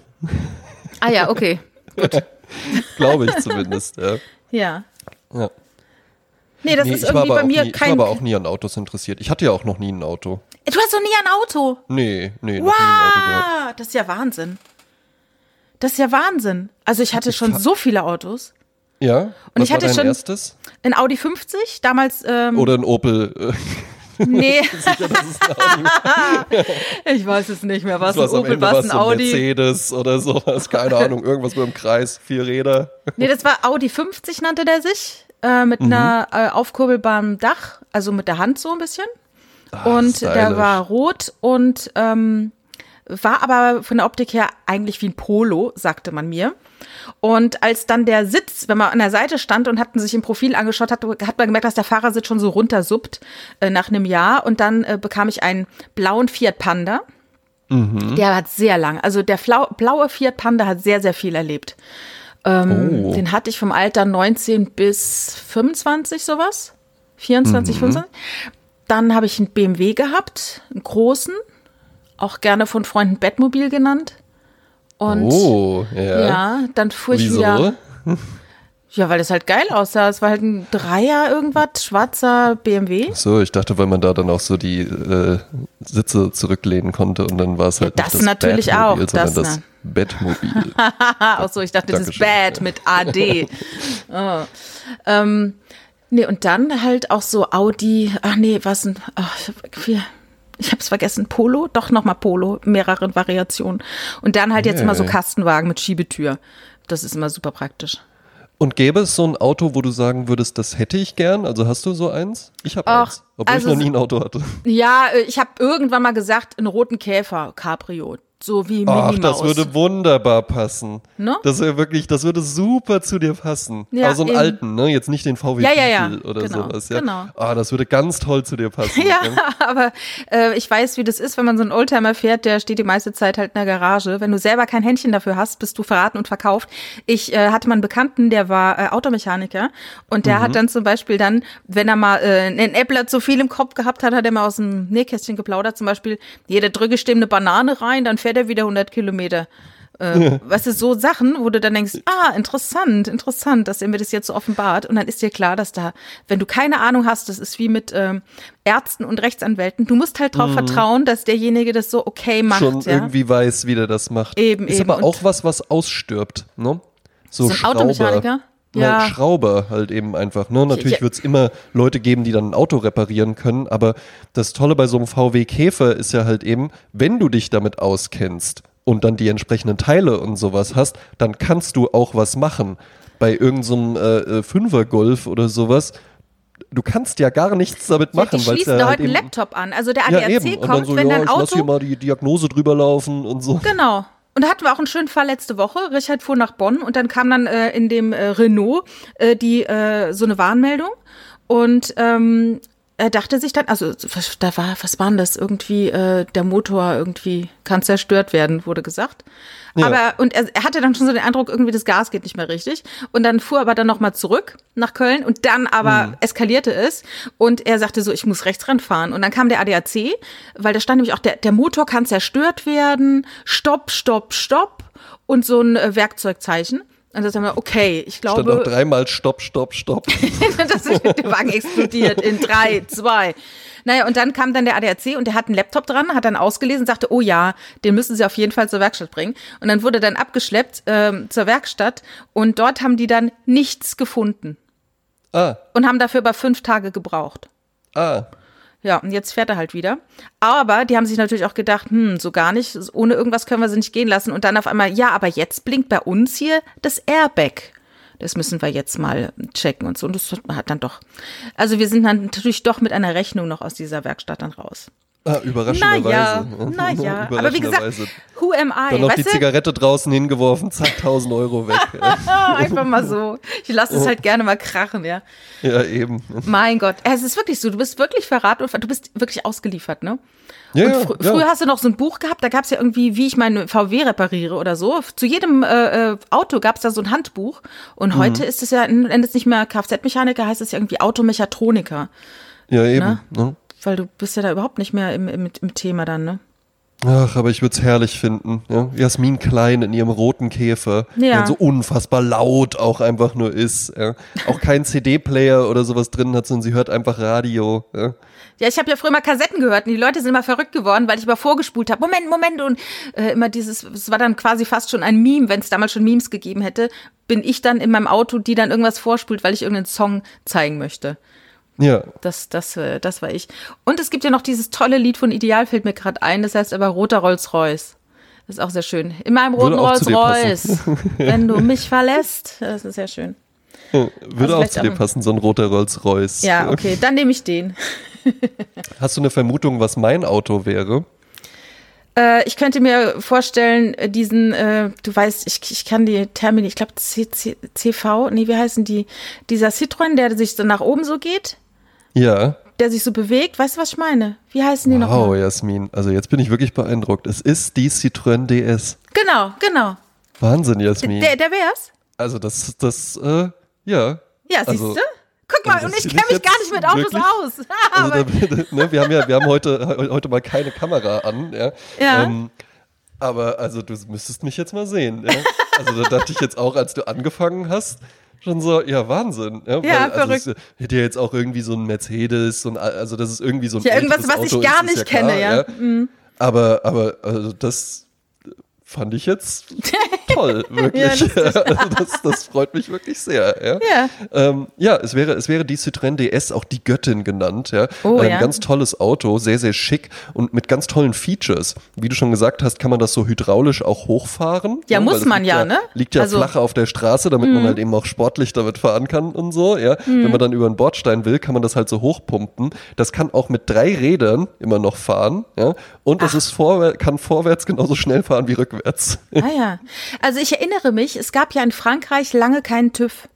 Ah ja, okay. Glaube ich zumindest, ja. Ja. Ja. Nee, das nee, ist irgendwie bei mir nie, kein. Ich war aber auch nie an Autos interessiert. Ich hatte ja auch noch nie ein Auto. Du hast doch nie ein Auto? Nee, nee, noch wow, nie ein Auto gehabt. Das ist ja Wahnsinn. Das ist ja Wahnsinn. Also ich hatte ich schon so viele Autos. Ja. Und Was ich hatte war dein schon erstes? ein Audi 50 damals. Ähm, Oder ein Opel. Nee. Sicher, ich weiß es nicht mehr. Was ein Opel, was ein Audi? Mercedes oder sowas, keine Ahnung, irgendwas mit dem Kreis, vier Räder. Nee, das war Audi 50 nannte der sich, äh, mit mhm. einer äh, aufkurbelbaren Dach, also mit der Hand so ein bisschen. Ach, und stylisch. der war rot und ähm, war aber von der Optik her eigentlich wie ein Polo, sagte man mir. Und als dann der Sitz, wenn man an der Seite stand und hatten sich im Profil angeschaut, hat, hat man gemerkt, dass der Fahrersitz schon so runtersuppt äh, nach einem Jahr. Und dann äh, bekam ich einen blauen Fiat Panda. Mhm. Der hat sehr lang, also der Flau blaue Fiat Panda hat sehr, sehr viel erlebt. Ähm, oh. Den hatte ich vom Alter 19 bis 25 sowas. 24, mhm. 25. Dann habe ich einen BMW gehabt, einen großen, auch gerne von Freunden Bettmobil genannt. Und oh, ja. ja dann fuhr ich Wieso? wieder. Ja, weil es halt geil aussah. Es war halt ein Dreier irgendwas, schwarzer BMW. So, ich dachte, weil man da dann auch so die äh, Sitze zurücklehnen konnte und dann war es halt ja, das, das natürlich Bettmobil, auch, das, das Bettmobil. Ach so, ich dachte, das ist Bad mit AD. oh. ähm, nee, und dann halt auch so Audi, ach nee, was ein, ach, ich habe es vergessen, Polo, doch nochmal Polo, mehrere Variationen. Und dann halt jetzt immer so Kastenwagen mit Schiebetür. Das ist immer super praktisch. Und gäbe es so ein Auto, wo du sagen würdest, das hätte ich gern? Also hast du so eins? Ich habe eins, obwohl also ich noch nie ein Auto hatte. Ja, äh, ich habe irgendwann mal gesagt, einen roten Käfer Cabrio so wie Minnie Ach, das würde wunderbar passen. No? Das wäre wirklich, das würde super zu dir passen. Ja, Aber so einen alten, ne? Jetzt nicht den VW ja, ja, ja. oder genau, sowas. Ja. Genau. Ah, das würde ganz toll zu dir passen. ja, aber äh, ich weiß, wie das ist, wenn man so einen Oldtimer fährt, der steht die meiste Zeit halt in der Garage. Wenn du selber kein Händchen dafür hast, bist du verraten und verkauft. Ich äh, hatte mal einen Bekannten, der war äh, Automechaniker und der mhm. hat dann zum Beispiel dann, wenn er mal äh, einen Äppler zu viel im Kopf gehabt hat, hat er mal aus dem Nähkästchen geplaudert, zum Beispiel, jeder drücke stimmt eine Banane rein, dann fährt er wieder 100 Kilometer. Äh, weißt du, so Sachen, wo du dann denkst, ah, interessant, interessant, dass er mir das jetzt so offenbart. Und dann ist dir klar, dass da, wenn du keine Ahnung hast, das ist wie mit ähm, Ärzten und Rechtsanwälten, du musst halt darauf mhm. vertrauen, dass derjenige das so okay macht. Schon ja? irgendwie weiß, wie der das macht. Eben, ist eben. aber auch was, was ausstirbt, ne? So, so ein Schrauber. Automechaniker? Ja. Na, Schrauber halt eben einfach. Ne? Natürlich wird es immer Leute geben, die dann ein Auto reparieren können, aber das Tolle bei so einem VW Käfer ist ja halt eben, wenn du dich damit auskennst und dann die entsprechenden Teile und sowas hast, dann kannst du auch was machen. Bei irgendeinem so äh, äh, Fünfer-Golf oder sowas, du kannst ja gar nichts damit machen. Ja, die schließen ja halt heute einen Laptop an. Also der ADAC ja, kommt, so, wenn ja, dein Auto... lass hier mal die Diagnose drüber laufen und so. Genau. Und da hatten wir auch einen schönen Fall letzte Woche. Richard fuhr nach Bonn und dann kam dann äh, in dem äh, Renault äh, die äh, so eine Warnmeldung. Und ähm, er dachte sich dann, also da war, was war denn das? Irgendwie äh, der Motor irgendwie kann zerstört werden, wurde gesagt. Ja. Aber und er, er, hatte dann schon so den Eindruck, irgendwie das Gas geht nicht mehr richtig. Und dann fuhr aber dann nochmal zurück nach Köln und dann aber mhm. eskalierte es und er sagte so, ich muss rechts ranfahren. Und dann kam der ADAC, weil da stand nämlich auch, der, der Motor kann zerstört werden, stopp, stopp, stopp und so ein äh, Werkzeugzeichen. Und dann sagen wir, okay, ich glaube. Stand noch dreimal Stopp, Stopp, Stopp. das ist, der Wagen explodiert in drei, zwei. Naja, und dann kam dann der ADAC und der hat einen Laptop dran, hat dann ausgelesen, sagte, oh ja, den müssen sie auf jeden Fall zur Werkstatt bringen. Und dann wurde dann abgeschleppt ähm, zur Werkstatt und dort haben die dann nichts gefunden. Ah. Und haben dafür aber fünf Tage gebraucht. Ah. Ja, und jetzt fährt er halt wieder. Aber die haben sich natürlich auch gedacht, hm, so gar nicht, ohne irgendwas können wir sie nicht gehen lassen. Und dann auf einmal, ja, aber jetzt blinkt bei uns hier das Airbag. Das müssen wir jetzt mal checken und so. Und das hat dann doch. Also wir sind dann natürlich doch mit einer Rechnung noch aus dieser Werkstatt dann raus. Ah, überraschenderweise. Naja, naja. aber wie gesagt, who am I? Dann noch die Zigarette draußen hingeworfen, zack, 1000 Euro weg. Einfach mal so. Ich lasse es halt gerne mal krachen, ja. Ja, eben. Mein Gott, es ist wirklich so, du bist wirklich verraten und du bist wirklich ausgeliefert, ne? Ja, und fr ja. früher hast du noch so ein Buch gehabt, da gab es ja irgendwie, wie ich meinen VW repariere oder so. Zu jedem äh, äh Auto gab es da so ein Handbuch. Und heute mhm. ist es ja, nennt es nicht mehr Kfz-Mechaniker, heißt es ja irgendwie Automechatroniker. Ja, eben. Ne? Ne? Weil du bist ja da überhaupt nicht mehr im, im, im Thema dann, ne? Ach, aber ich würde es herrlich finden. Ja? Jasmin Klein in ihrem roten Käfer, ja. der so unfassbar laut auch einfach nur ist. Ja? Auch kein CD-Player oder sowas drin hat, sondern sie hört einfach Radio. Ja, ja ich habe ja früher mal Kassetten gehört und die Leute sind immer verrückt geworden, weil ich immer vorgespult habe. Moment, Moment und äh, immer dieses, es war dann quasi fast schon ein Meme, wenn es damals schon Memes gegeben hätte, bin ich dann in meinem Auto, die dann irgendwas vorspult, weil ich irgendeinen Song zeigen möchte. Ja. Das, das, äh, das war ich. Und es gibt ja noch dieses tolle Lied von Ideal, fällt mir gerade ein, das heißt aber Roter Rolls-Royce. Das ist auch sehr schön. In meinem roten Rolls-Royce, wenn du mich verlässt. Das ist sehr schön. Würde also auch zu dir passen, so ein roter Rolls-Royce. Ja, okay, dann nehme ich den. Hast du eine Vermutung, was mein Auto wäre? Äh, ich könnte mir vorstellen, äh, diesen, äh, du weißt, ich, ich kann die Termini, ich glaube CV, nee, wie heißen die? Dieser Citroën, der sich so nach oben so geht. Ja. Der sich so bewegt. Weißt du, was ich meine? Wie heißen die wow, noch? Wow, Jasmin. Also jetzt bin ich wirklich beeindruckt. Es ist die Citroën DS. Genau, genau. Wahnsinn, Jasmin. Der, der wär's? Also das, das, äh, ja. Ja, siehst also, du? Guck mal, und ich kenne mich gar nicht mit Autos wirklich, aus. also da, ne, wir haben ja, wir haben heute, heute mal keine Kamera an, ja. ja. Ähm, aber also du müsstest mich jetzt mal sehen. Ja? Also da dachte ich jetzt auch, als du angefangen hast, schon so, ja, Wahnsinn. Ja, ja Weil, verrückt. Also, hätte ja jetzt auch irgendwie so ein Mercedes, so ein, also das ist irgendwie so ein Ja, irgendwas, was Auto ich gar ist, nicht ja kenne, klar, ja. ja. Mhm. Aber, aber also das fand ich jetzt toll, wirklich. ja, das, das, freut mich wirklich sehr. Ja, ja. Ähm, ja es, wäre, es wäre die Citroën DS auch die Göttin genannt. Ja? Oh, Ein ja. ganz tolles Auto, sehr, sehr schick und mit ganz tollen Features. Wie du schon gesagt hast, kann man das so hydraulisch auch hochfahren. Ja, muss man ja, ja, ne? Liegt ja also, flach auf der Straße, damit man halt eben auch sportlich damit fahren kann und so. Ja? Wenn man dann über einen Bordstein will, kann man das halt so hochpumpen. Das kann auch mit drei Rädern immer noch fahren. Ja? Und es ist vorwär kann vorwärts genauso schnell fahren wie rückwärts. Ah ja. Also ich erinnere mich, es gab ja in Frankreich lange keinen TÜV.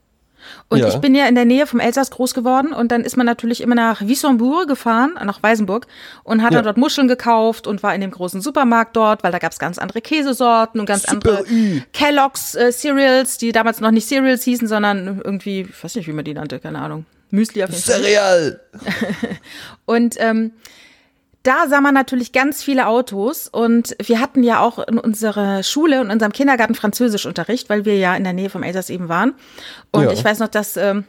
Und Ja. ich bin ja in der Nähe vom Elsass groß geworden und dann ist man natürlich immer nach Wissembourg gefahren, nach Weißenburg und hat Ja. dann dort Muscheln gekauft und war in dem großen Supermarkt dort, weil da gab es ganz andere Käsesorten und ganz Super andere. Kellogg's äh, Cereals, die damals noch nicht Cereals hießen, sondern irgendwie, ich weiß nicht, wie man die nannte, keine Ahnung. Müsli auf jeden Fall. Cereal! Und ähm, da sah man natürlich ganz viele Autos und wir hatten ja auch in unserer Schule und unserem Kindergarten Französischunterricht, weil wir ja in der Nähe vom Elsass eben waren. Und Ja. ich weiß noch, dass ähm,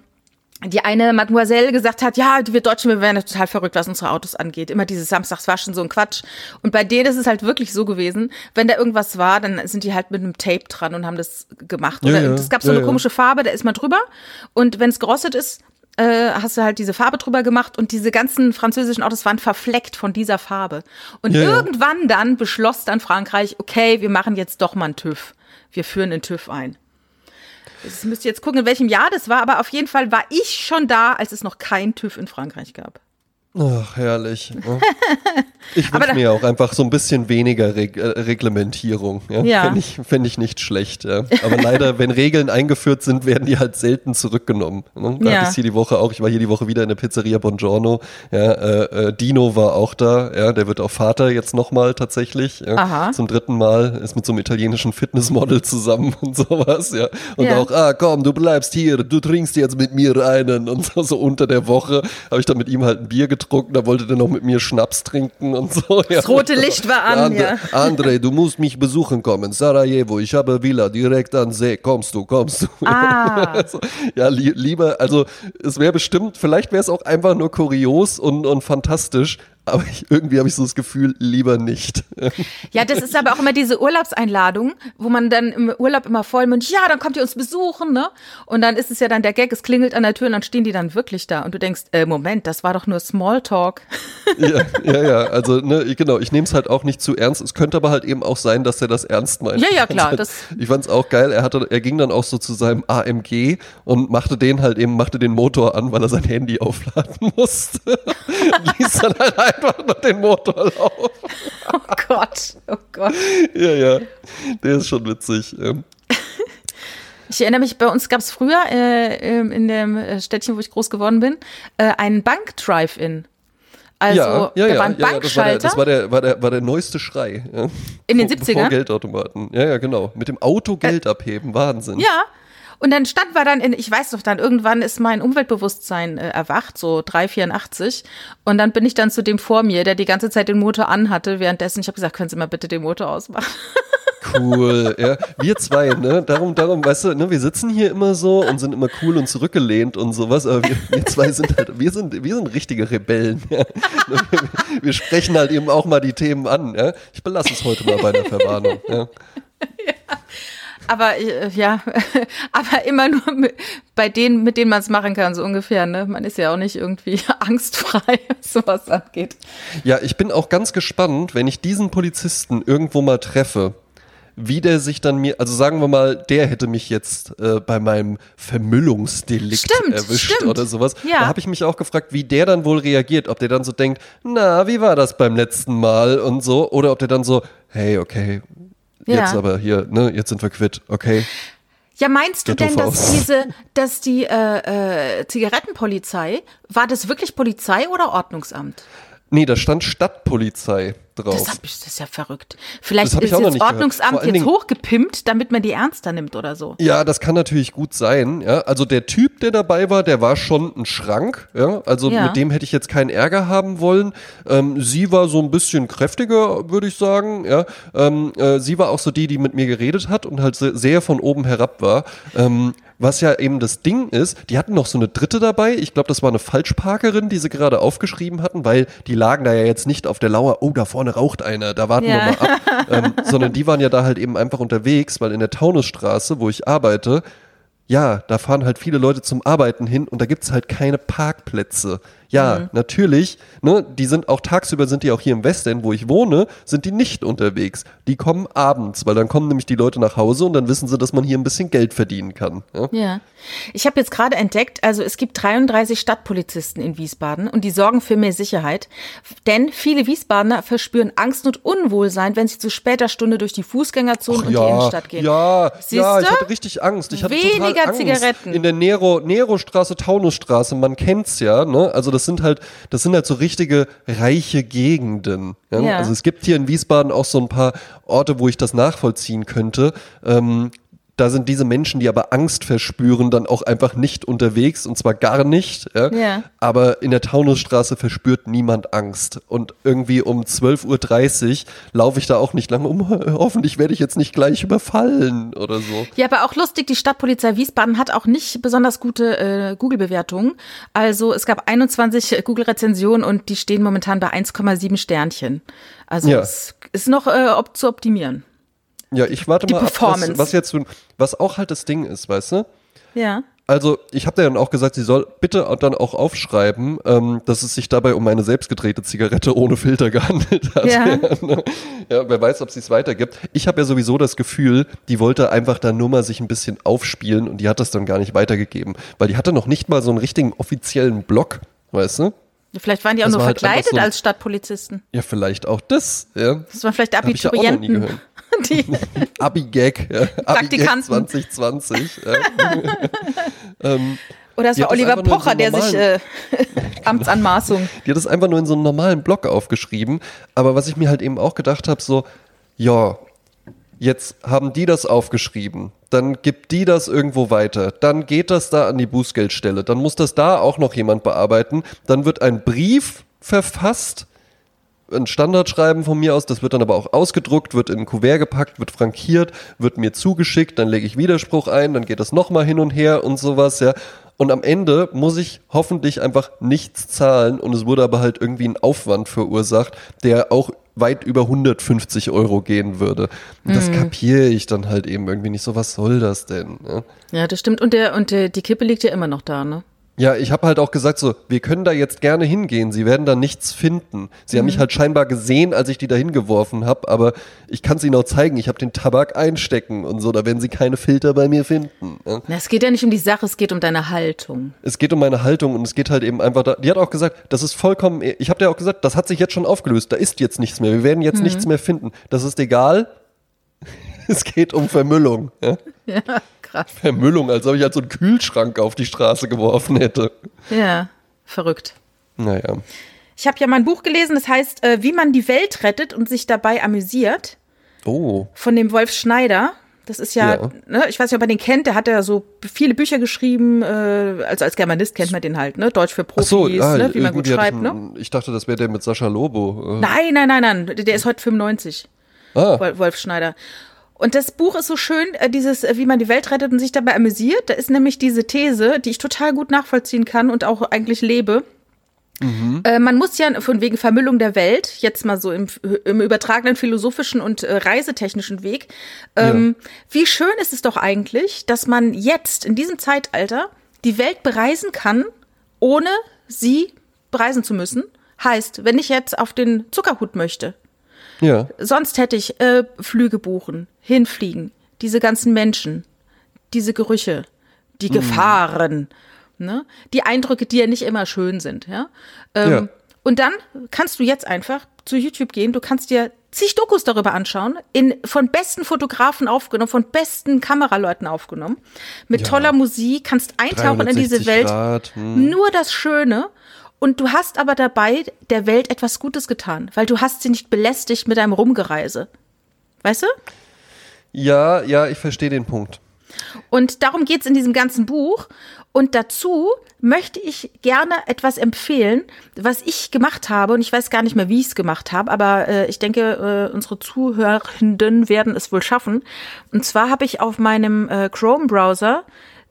die eine Mademoiselle gesagt hat, ja, wir Deutschen, wir werden ja total verrückt, was unsere Autos angeht. Immer dieses Samstagswaschen, so ein Quatsch. Und bei denen ist es halt wirklich so gewesen, wenn da irgendwas war, dann sind die halt mit einem Tape dran und haben das gemacht. Ja, Oder ja. es gab so Ja, eine ja. komische Farbe, da ist man drüber. Und wenn es gerostet ist, äh, hast du halt diese Farbe drüber gemacht und diese ganzen französischen Autos waren verfleckt von dieser Farbe. Und Ja, ja. irgendwann dann beschloss dann Frankreich, okay, wir machen jetzt doch mal einen TÜV. Wir führen den TÜV ein. Ich müsste jetzt gucken, in welchem Jahr das war, aber auf jeden Fall war ich schon da, als es noch kein TÜV in Frankreich gab. Ach, herrlich. Ich wünsche mir auch einfach so ein bisschen weniger Reg äh, Reglementierung. Ja? Ja. Fände ich, fänd ich nicht schlecht. Ja? Aber leider, wenn Regeln eingeführt sind, werden die halt selten zurückgenommen. Ne? Da Ja. hatte ich hier die Woche auch. Ich war hier die Woche wieder in der Pizzeria Buongiorno. Ja, äh, äh, Dino war auch da. Ja, der wird auch Vater jetzt nochmal tatsächlich. Ja? Aha. Zum dritten Mal. Ist mit so einem italienischen Fitnessmodel zusammen und sowas. Ja. Und auch, ah, komm, du bleibst hier. Du trinkst jetzt mit mir einen. Und so, so unter der Woche habe ich dann mit ihm halt ein Bier getrunken. Da wollte der noch mit mir Schnaps trinken und so. Ja. Das rote Licht war an, Andre, ja. André, du musst mich besuchen kommen. Sarajevo, ich habe Villa direkt an See. Kommst du, kommst du. Ah. Also, ja, li lieber, also es wäre bestimmt, vielleicht wäre es auch einfach nur kurios und, und fantastisch, aber ich, irgendwie habe ich so das Gefühl, lieber nicht. Ja, das ist aber auch immer diese Urlaubseinladung, wo man dann im Urlaub immer vollmündig, ja, dann kommt ihr uns besuchen, ne? Und dann ist es ja dann der Gag, es klingelt an der Tür und dann stehen die dann wirklich da und du denkst, äh, Moment, das war doch nur Smalltalk. Ja, ja, ja, also ne, genau, ich nehme es halt auch nicht zu ernst. Es könnte aber halt eben auch sein, dass er das ernst meint. Ja, ja, klar. Das ich fand es auch geil. Er hatte, er ging dann auch so zu seinem AMG und machte den halt eben, machte den Motor an, weil er sein Handy aufladen musste. ließ dann halt einfach noch den Motor laufen. Oh Gott, oh Gott. Ja, ja, der ist schon witzig. Ähm. Ich erinnere mich, bei uns gab es früher äh, ähm, in dem äh, Städtchen, wo ich groß geworden bin, äh, einen Bank-Drive-In. Also, ja, ja, da war ein ja, Bankschalter. das, war der, das war, der, war, der, war der neueste Schrei. Ja. In den 70ern? Vor Geldautomaten. Ja, ja, genau. Mit dem Auto Geld äh, abheben. Wahnsinn. Ja. Und dann stand wir dann in, ich weiß doch dann, irgendwann ist mein Umweltbewusstsein äh, erwacht, so 384. Und dann bin ich dann zu dem vor mir, der die ganze Zeit den Motor anhatte. Währenddessen, ich habe gesagt, können Sie mal bitte den Motor ausmachen. Cool, ja. Wir zwei, ne? Darum, darum, weißt du, ne, wir sitzen hier immer so und sind immer cool und zurückgelehnt und sowas, aber wir, wir zwei sind halt, wir sind, wir sind richtige Rebellen. Ja. Wir, wir, sprechen halt eben auch mal die Themen an, ja. Ich belasse es heute mal bei der Verwarnung, ja. ja. Aber äh, ja, aber immer nur mit, bei denen, mit denen man es machen kann, so ungefähr. Ne? Man ist ja auch nicht irgendwie angstfrei, was sowas angeht. Ja, ich bin auch ganz gespannt, wenn ich diesen Polizisten irgendwo mal treffe wie der sich dann mir, also sagen wir mal, der hätte mich jetzt äh, bei meinem Vermüllungsdelikt stimmt, erwischt stimmt. oder sowas. Ja. Da habe ich mich auch gefragt, wie der dann wohl reagiert, ob der dann so denkt, na, wie war das beim letzten Mal und so, oder ob der dann so, hey, okay, jetzt ja. aber hier, ne, jetzt sind wir quitt, okay. Ja, meinst du denn, dass diese, dass die äh, äh, Zigarettenpolizei, war das wirklich Polizei oder Ordnungsamt? Nee, da stand Stadtpolizei drauf. Das, hab ich, das ist ja verrückt. Vielleicht ist das Ordnungsamt jetzt hochgepimpt, damit man die ernster nimmt oder so. Ja, das kann natürlich gut sein. Ja, also der Typ, der dabei war, der war schon ein Schrank. Ja, also ja. mit dem hätte ich jetzt keinen Ärger haben wollen. Ähm, sie war so ein bisschen kräftiger, würde ich sagen. Ja, ähm, äh, sie war auch so die, die mit mir geredet hat und halt sehr von oben herab war. Ähm, was ja eben das Ding ist, die hatten noch so eine dritte dabei. Ich glaube, das war eine Falschparkerin, die sie gerade aufgeschrieben hatten, weil die lagen da ja jetzt nicht auf der Lauer, oh, da vorne raucht einer, da warten ja. wir mal ab. ähm, sondern die waren ja da halt eben einfach unterwegs, weil in der Taunusstraße, wo ich arbeite, ja, da fahren halt viele Leute zum Arbeiten hin und da gibt's halt keine Parkplätze. Ja, mhm. natürlich, ne, die sind auch tagsüber sind die auch hier im Westend, wo ich wohne, sind die nicht unterwegs. Die kommen abends, weil dann kommen nämlich die Leute nach Hause und dann wissen sie, dass man hier ein bisschen Geld verdienen kann. Ja, ja. ich habe jetzt gerade entdeckt, also es gibt 33 Stadtpolizisten in Wiesbaden und die sorgen für mehr Sicherheit, denn viele Wiesbadener verspüren Angst und Unwohlsein, wenn sie zu später Stunde durch die Fußgängerzone und ja, die Innenstadt gehen. Ja, Siehst ja, ich hatte richtig Angst. Ich hatte Weniger Angst. Zigaretten. In der Nero, Nero-Straße, Taunusstraße, man kennt's ja, ne? Also das sind halt, das sind halt so richtige reiche Gegenden. Ja? ja? Also es gibt hier in Wiesbaden auch so ein paar Orte, wo ich das nachvollziehen könnte. Ähm, da sind diese Menschen, die aber Angst verspüren, dann auch einfach nicht unterwegs und zwar gar nicht. Ja? ja. Aber in der Taunusstraße verspürt niemand Angst. Und irgendwie um 12.30 Uhr laufe ich da auch nicht lange um. Hoffentlich werde ich jetzt nicht gleich überfallen oder so. Ja, aber auch lustig, die Stadtpolizei Wiesbaden hat auch nicht besonders gute äh, Google-Bewertungen. Also es gab 21 Google-Rezensionen und die stehen momentan bei 1,7 Sternchen. Also ja. es ist noch äh, ob, zu optimieren. Ja, ich warte die mal ab, was, was jetzt, was auch halt das Ding ist, weißt du? Ja. Also, ich habe dann auch gesagt, sie soll bitte dann auch aufschreiben, ähm, dass es sich dabei um eine selbstgedrehte Zigarette ohne Filter gehandelt hat. Ja, ne? ja wer weiß, ob sie es weitergibt. Ich habe ja sowieso das Gefühl, die wollte einfach da nur mal sich ein bisschen aufspielen und die hat das dann gar nicht weitergegeben. Weil die hatte noch nicht mal so einen richtigen offiziellen Blog, weißt du? Vielleicht waren die auch das nur halt verkleidet so, als Stadtpolizisten. Ja, vielleicht auch das. Ja. Das waren vielleicht Abiturienten. Die Abi-Gag, ja. Abi-Gag 2020. Ja. ähm, Oder es war Oliver Pocher, der sich äh, Amtsanmaßung. Die hat das einfach nur in so einem normalen Blog aufgeschrieben. Aber was ich mir halt eben auch gedacht habe, so, ja, jetzt haben die das aufgeschrieben, dann gibt die das irgendwo weiter, dann geht das da an die Bußgeldstelle, dann muss das da auch noch jemand bearbeiten, dann wird ein Brief verfasst ein Standardschreiben von mir aus, das wird dann aber auch ausgedruckt, wird in ein Kuvert gepackt, wird frankiert, wird mir zugeschickt, dann lege ich Widerspruch ein, dann geht das nochmal hin und her und sowas, ja. Und am Ende muss ich hoffentlich einfach nichts zahlen und es wurde aber halt irgendwie ein Aufwand verursacht, der auch weit über 150 Euro gehen würde. Und das mhm. kapiere ich dann halt eben irgendwie nicht so. Was soll das denn? Ja, ja das stimmt. Und, der, und der, die Kippe liegt ja immer noch da, ne? Ja, ich habe halt auch gesagt so, wir können da jetzt gerne hingehen, sie werden da nichts finden. Sie mhm. haben mich halt scheinbar gesehen, als ich die da hingeworfen habe, aber ich kann es ihnen auch zeigen, ich habe den Tabak einstecken und so, da werden sie keine Filter bei mir finden. Ja. Na, es geht ja nicht um die Sache, es geht um deine Haltung. Es geht um meine Haltung und es geht halt eben einfach da, die hat auch gesagt, das ist vollkommen, ich habe dir auch gesagt, das hat sich jetzt schon aufgelöst, da ist jetzt nichts mehr, wir werden jetzt mhm. nichts mehr finden. Das ist egal, es geht um Vermüllung. Ja. ja krass. Vermüllung, als ob ich halt so einen Kühlschrank auf die Straße geworfen hätte. Ja, verrückt. Naja. Ich habe ja mal ein Buch gelesen, das heißt, äh, wie man die Welt rettet und sich dabei amüsiert. Oh. Von dem Wolf Schneider. Das ist ja, ja. Ne, ich weiß nicht, ob man den kennt, der hat ja so viele Bücher geschrieben, äh, also als Germanist kennt man den halt, ne? Deutsch für Profis, so, ah, ne? wie man gut schreibt, ich, ne? Ich dachte, das wäre der mit Sascha Lobo. Äh. Nein, nein, nein, nein, der ist heute 95. Ah. Wolf Schneider. Und das Buch ist so schön, äh, dieses, äh, wie man die Welt rettet und sich dabei amüsiert. Da ist nämlich diese These, die ich total gut nachvollziehen kann und auch eigentlich lebe. Mhm. Äh, man muss ja von wegen Vermüllung der Welt, jetzt mal so im, im übertragenen philosophischen und äh, reisetechnischen Weg, ähm, ja. wie schön ist es doch eigentlich, dass man jetzt in diesem Zeitalter die Welt bereisen kann, ohne sie bereisen zu müssen. Heißt, wenn ich jetzt auf den Zuckerhut möchte, ja. Sonst hätte ich äh, Flüge buchen, hinfliegen, diese ganzen Menschen, diese Gerüche, die mhm. Gefahren, ne? die Eindrücke, die ja nicht immer schön sind. Ja? Ähm, ja. Und dann kannst du jetzt einfach zu YouTube gehen, du kannst dir zig Dokus darüber anschauen, in, von besten Fotografen aufgenommen, von besten Kameraleuten aufgenommen, mit ja. toller Musik, kannst eintauchen in diese Welt. Grad, hm. Nur das Schöne und du hast aber dabei der Welt etwas Gutes getan, weil du hast sie nicht belästigt mit deinem Rumgereise. Weißt du? Ja, ja, ich verstehe den Punkt. Und darum geht's in diesem ganzen Buch. Und dazu möchte ich gerne etwas empfehlen, was ich gemacht habe. Und ich weiß gar nicht mehr, wie ich es gemacht habe, aber äh, ich denke, äh, unsere Zuhörenden werden es wohl schaffen. Und zwar habe ich auf meinem äh, Chrome-Browser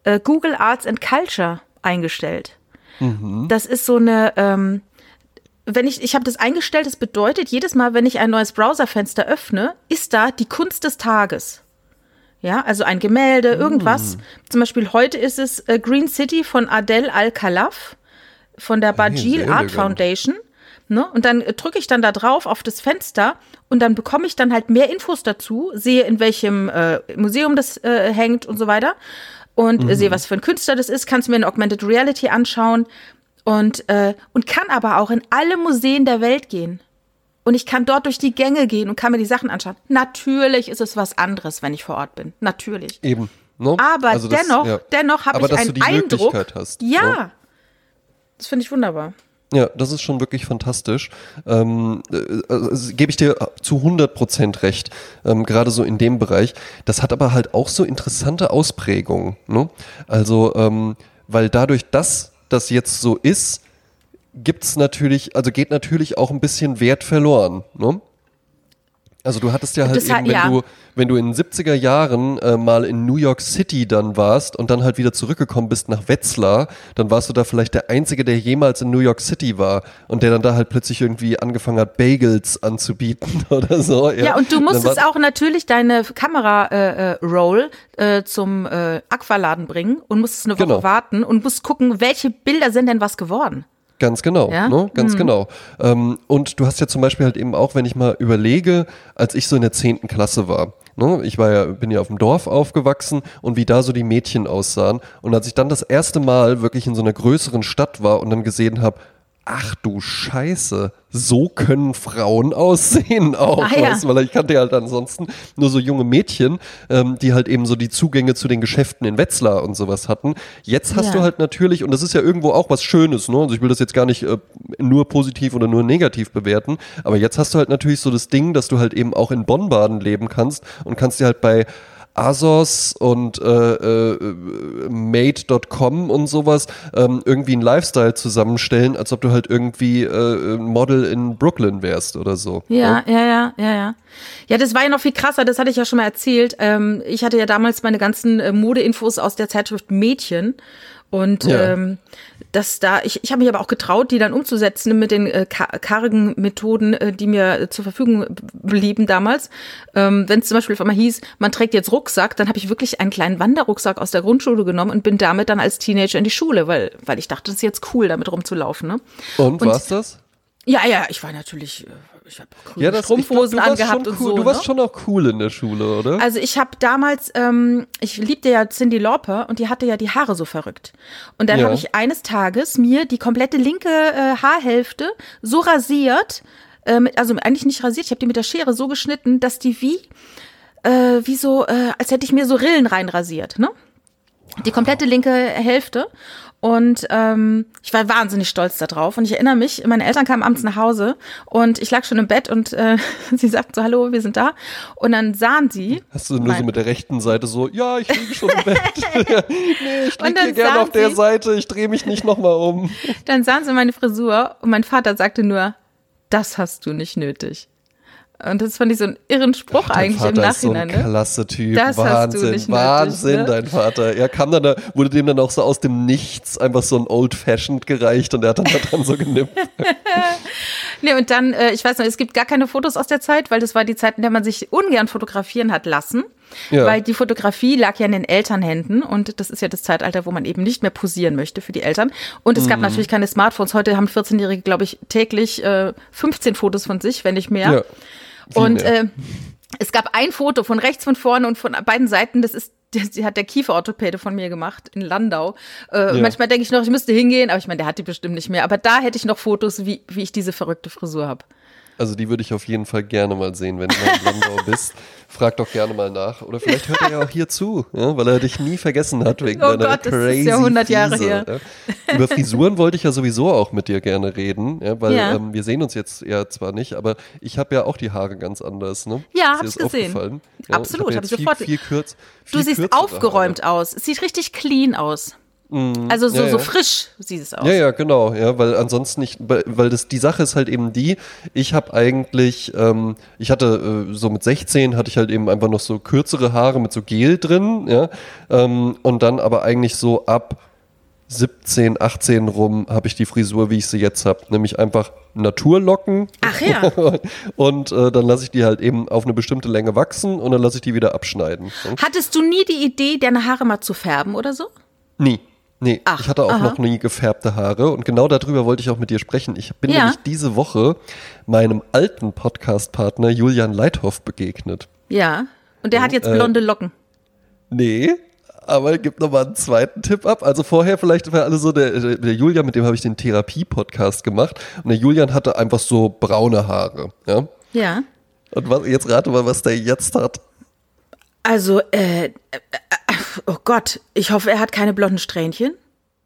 äh, Google Arts and Culture eingestellt. Mhm. Das ist so eine, ähm, wenn ich, ich habe das eingestellt, das bedeutet, jedes Mal, wenn ich ein neues Browserfenster öffne, ist da die Kunst des Tages. Ja, also ein Gemälde, irgendwas. Mm. Zum Beispiel heute ist es äh, Green City von Adel Al-Khalaf von der Bajil hey, Art Foundation. Ne? Und dann äh, drücke ich dann da drauf auf das Fenster und dann bekomme ich dann halt mehr Infos dazu, sehe in welchem äh, Museum das äh, hängt und so weiter und mhm. sehe, was für ein Künstler das ist, kannst mir in Augmented Reality anschauen und, äh, und kann aber auch in alle Museen der Welt gehen. Und ich kann dort durch die Gänge gehen und kann mir die Sachen anschauen. Natürlich ist es was anderes, wenn ich vor Ort bin. Natürlich. Eben. No? Aber also das, dennoch, ja. dennoch habe ich einen Eindruck. Hast, ja. No? Ne? Das finde ich wunderbar. Ja, das ist schon wirklich fantastisch. Ähm, äh, also, Gebe ich dir zu 100 Prozent recht, ähm, gerade so in dem Bereich. Das hat aber halt auch so interessante Ausprägungen. Ne? Also, ähm, weil dadurch, dass das jetzt so ist, gibt's natürlich, also geht natürlich auch ein bisschen Wert verloren. Ne? Also du hattest ja halt das eben, wenn ja. du wenn du in den 70er Jahren äh, mal in New York City dann warst und dann halt wieder zurückgekommen bist nach Wetzlar, dann warst du da vielleicht der einzige, der jemals in New York City war und der dann da halt plötzlich irgendwie angefangen hat Bagels anzubieten oder so. Ja, ja und du musstest auch natürlich deine Kamera äh, äh, Roll äh, zum äh, Aqualaden bringen und musstest eine Woche genau. warten und musst gucken, welche Bilder sind denn was geworden. Ganz genau, ja? ne? ganz mhm. genau. Ähm, und du hast ja zum Beispiel halt eben auch, wenn ich mal überlege, als ich so in der zehnten Klasse war, ne? ich war ja, bin ja auf dem Dorf aufgewachsen und wie da so die Mädchen aussahen. Und als ich dann das erste Mal wirklich in so einer größeren Stadt war und dann gesehen habe, ach du Scheiße, so können Frauen aussehen auch. Ah, ja. weil ich kannte halt ansonsten nur so junge Mädchen, ähm, die halt eben so die Zugänge zu den Geschäften in Wetzlar und sowas hatten. Jetzt hast ja. du halt natürlich, und das ist ja irgendwo auch was Schönes, ne? Also ich will das jetzt gar nicht äh, nur positiv oder nur negativ bewerten, aber jetzt hast du halt natürlich so das Ding, dass du halt eben auch in Bonn-Baden leben kannst und kannst dir halt bei Asos und äh, äh, Made.com und sowas ähm, irgendwie einen Lifestyle zusammenstellen, als ob du halt irgendwie äh, Model in Brooklyn wärst oder so. Ja, ja, ja, ja, ja. Ja, das war ja noch viel krasser, das hatte ich ja schon mal erzählt. Ähm, ich hatte ja damals meine ganzen äh, Modeinfos aus der Zeitschrift Mädchen Und ja. ähm, dass da, ich, ich habe mich aber auch getraut, die dann umzusetzen mit den äh, kargen Methoden, äh, die mir äh, zur Verfügung blieben damals. Ähm, Wenn es zum Beispiel auf einmal hieß, man trägt jetzt Rucksack, dann habe ich wirklich einen kleinen Wanderrucksack aus der Grundschule genommen und bin damit dann als Teenager in die Schule, weil, weil ich dachte, das ist jetzt cool, damit rumzulaufen. Ne? Und, und war's das? Ja, ja, ich war natürlich, äh, ich habe ja, das, Strumpfhosen glaub, angehabt cool. und so. Du warst ne? schon auch cool in der Schule, oder? Also ich habe damals, ähm, ich liebte ja Cindy Lauper und die hatte ja die Haare so verrückt. Und dann ja. habe ich eines Tages mir die komplette linke äh, Haarhälfte so rasiert, äh, also eigentlich nicht rasiert, ich habe die mit der Schere so geschnitten, dass die wie, äh, wie so, äh, als hätte ich mir so Rillen reinrasiert, ne? Die komplette linke Hälfte. Und ähm, ich war wahnsinnig stolz darauf. Und ich erinnere mich, meine Eltern kamen abends nach Hause und ich lag schon im Bett und äh, sie sagten so, hallo, wir sind da. Und dann sahen sie. Hast du nur mein, so mit der rechten Seite so, ja, ich liege schon im Bett. nee, ich liege hier gerne auf der sie, Seite, ich drehe mich nicht nochmal um. Dann sahen sie meine Frisur und mein Vater sagte nur, das hast du nicht nötig. Und das fand ich so einen irren Spruch Ach, eigentlich Vater im Nachhinein. Ist so ein ne? klasse Typ. Das Wahnsinn, hast du Wahnsinn, nötig, ne? dein Vater. Er kam dann, da, wurde dem dann auch so aus dem Nichts einfach so ein Old Fashioned gereicht und er hat dann daran so genippt. nee, und dann, äh, ich weiß noch, es gibt gar keine Fotos aus der Zeit, weil das war die Zeit, in der man sich ungern fotografieren hat lassen. Ja. Weil die Fotografie lag ja in den Elternhänden und das ist ja das Zeitalter, wo man eben nicht mehr posieren möchte für die Eltern. Und es mhm. gab natürlich keine Smartphones. Heute haben 14-Jährige, glaube ich, täglich äh, 15 Fotos von sich, wenn nicht mehr. Ja. Und äh, es gab ein Foto von rechts, von vorne und von beiden Seiten. Das ist die hat der Kieferorthopäde von mir gemacht in Landau. Äh, ja. Manchmal denke ich noch, ich müsste hingehen, aber ich meine, der hat die bestimmt nicht mehr. Aber da hätte ich noch Fotos, wie, wie ich diese verrückte Frisur habe. Also die würde ich auf jeden Fall gerne mal sehen, wenn du mal in Landau bist. Frag doch gerne mal nach. Oder vielleicht hört er ja auch hier zu, ja, weil er dich nie vergessen hat wegen oh deiner Gott, crazy das ist ja 100 Jahre Friese, her. Ja. Über Frisuren wollte ich ja sowieso auch mit dir gerne reden, ja, weil ja. Ähm, wir sehen uns jetzt ja zwar nicht, aber ich habe ja auch die Haare ganz anders. Ne? Ja, ist hab's gesehen. Absolut, habe ich sofort. Viel, viel kürz, viel du siehst aufgeräumt Haare. aus. Es sieht richtig clean aus. Mhm. Also so, ja, so frisch sieht es aus. Ja, ja, genau, ja, weil ansonsten nicht, weil das die Sache ist halt eben die, ich habe eigentlich, ähm, ich hatte äh, so mit 16 hatte ich halt eben einfach noch so kürzere Haare mit so Gel drin, ja, ähm, und dann aber eigentlich so ab 17, 18 rum habe ich die Frisur, wie ich sie jetzt habe, nämlich einfach Naturlocken. Ach ja. und äh, dann lasse ich die halt eben auf eine bestimmte Länge wachsen und dann lasse ich die wieder abschneiden. Hattest du nie die Idee, deine Haare mal zu färben oder so? Nie. Nee, Ach, ich hatte auch aha. noch nie gefärbte Haare und genau darüber wollte ich auch mit dir sprechen. Ich bin ja. nämlich diese Woche meinem alten Podcast-Partner Julian Leithoff begegnet. Ja, und der hat jetzt blonde Locken. Äh, nee, aber gib nochmal einen zweiten Tipp ab. Also vorher vielleicht war alle so, der, der Julian, mit dem habe ich den Therapie-Podcast gemacht und der Julian hatte einfach so braune Haare. Ja. Ja. Und was, jetzt rate mal, was der jetzt hat. Also, äh, äh, äh, oh Gott, ich hoffe, er hat keine blonden Strähnchen.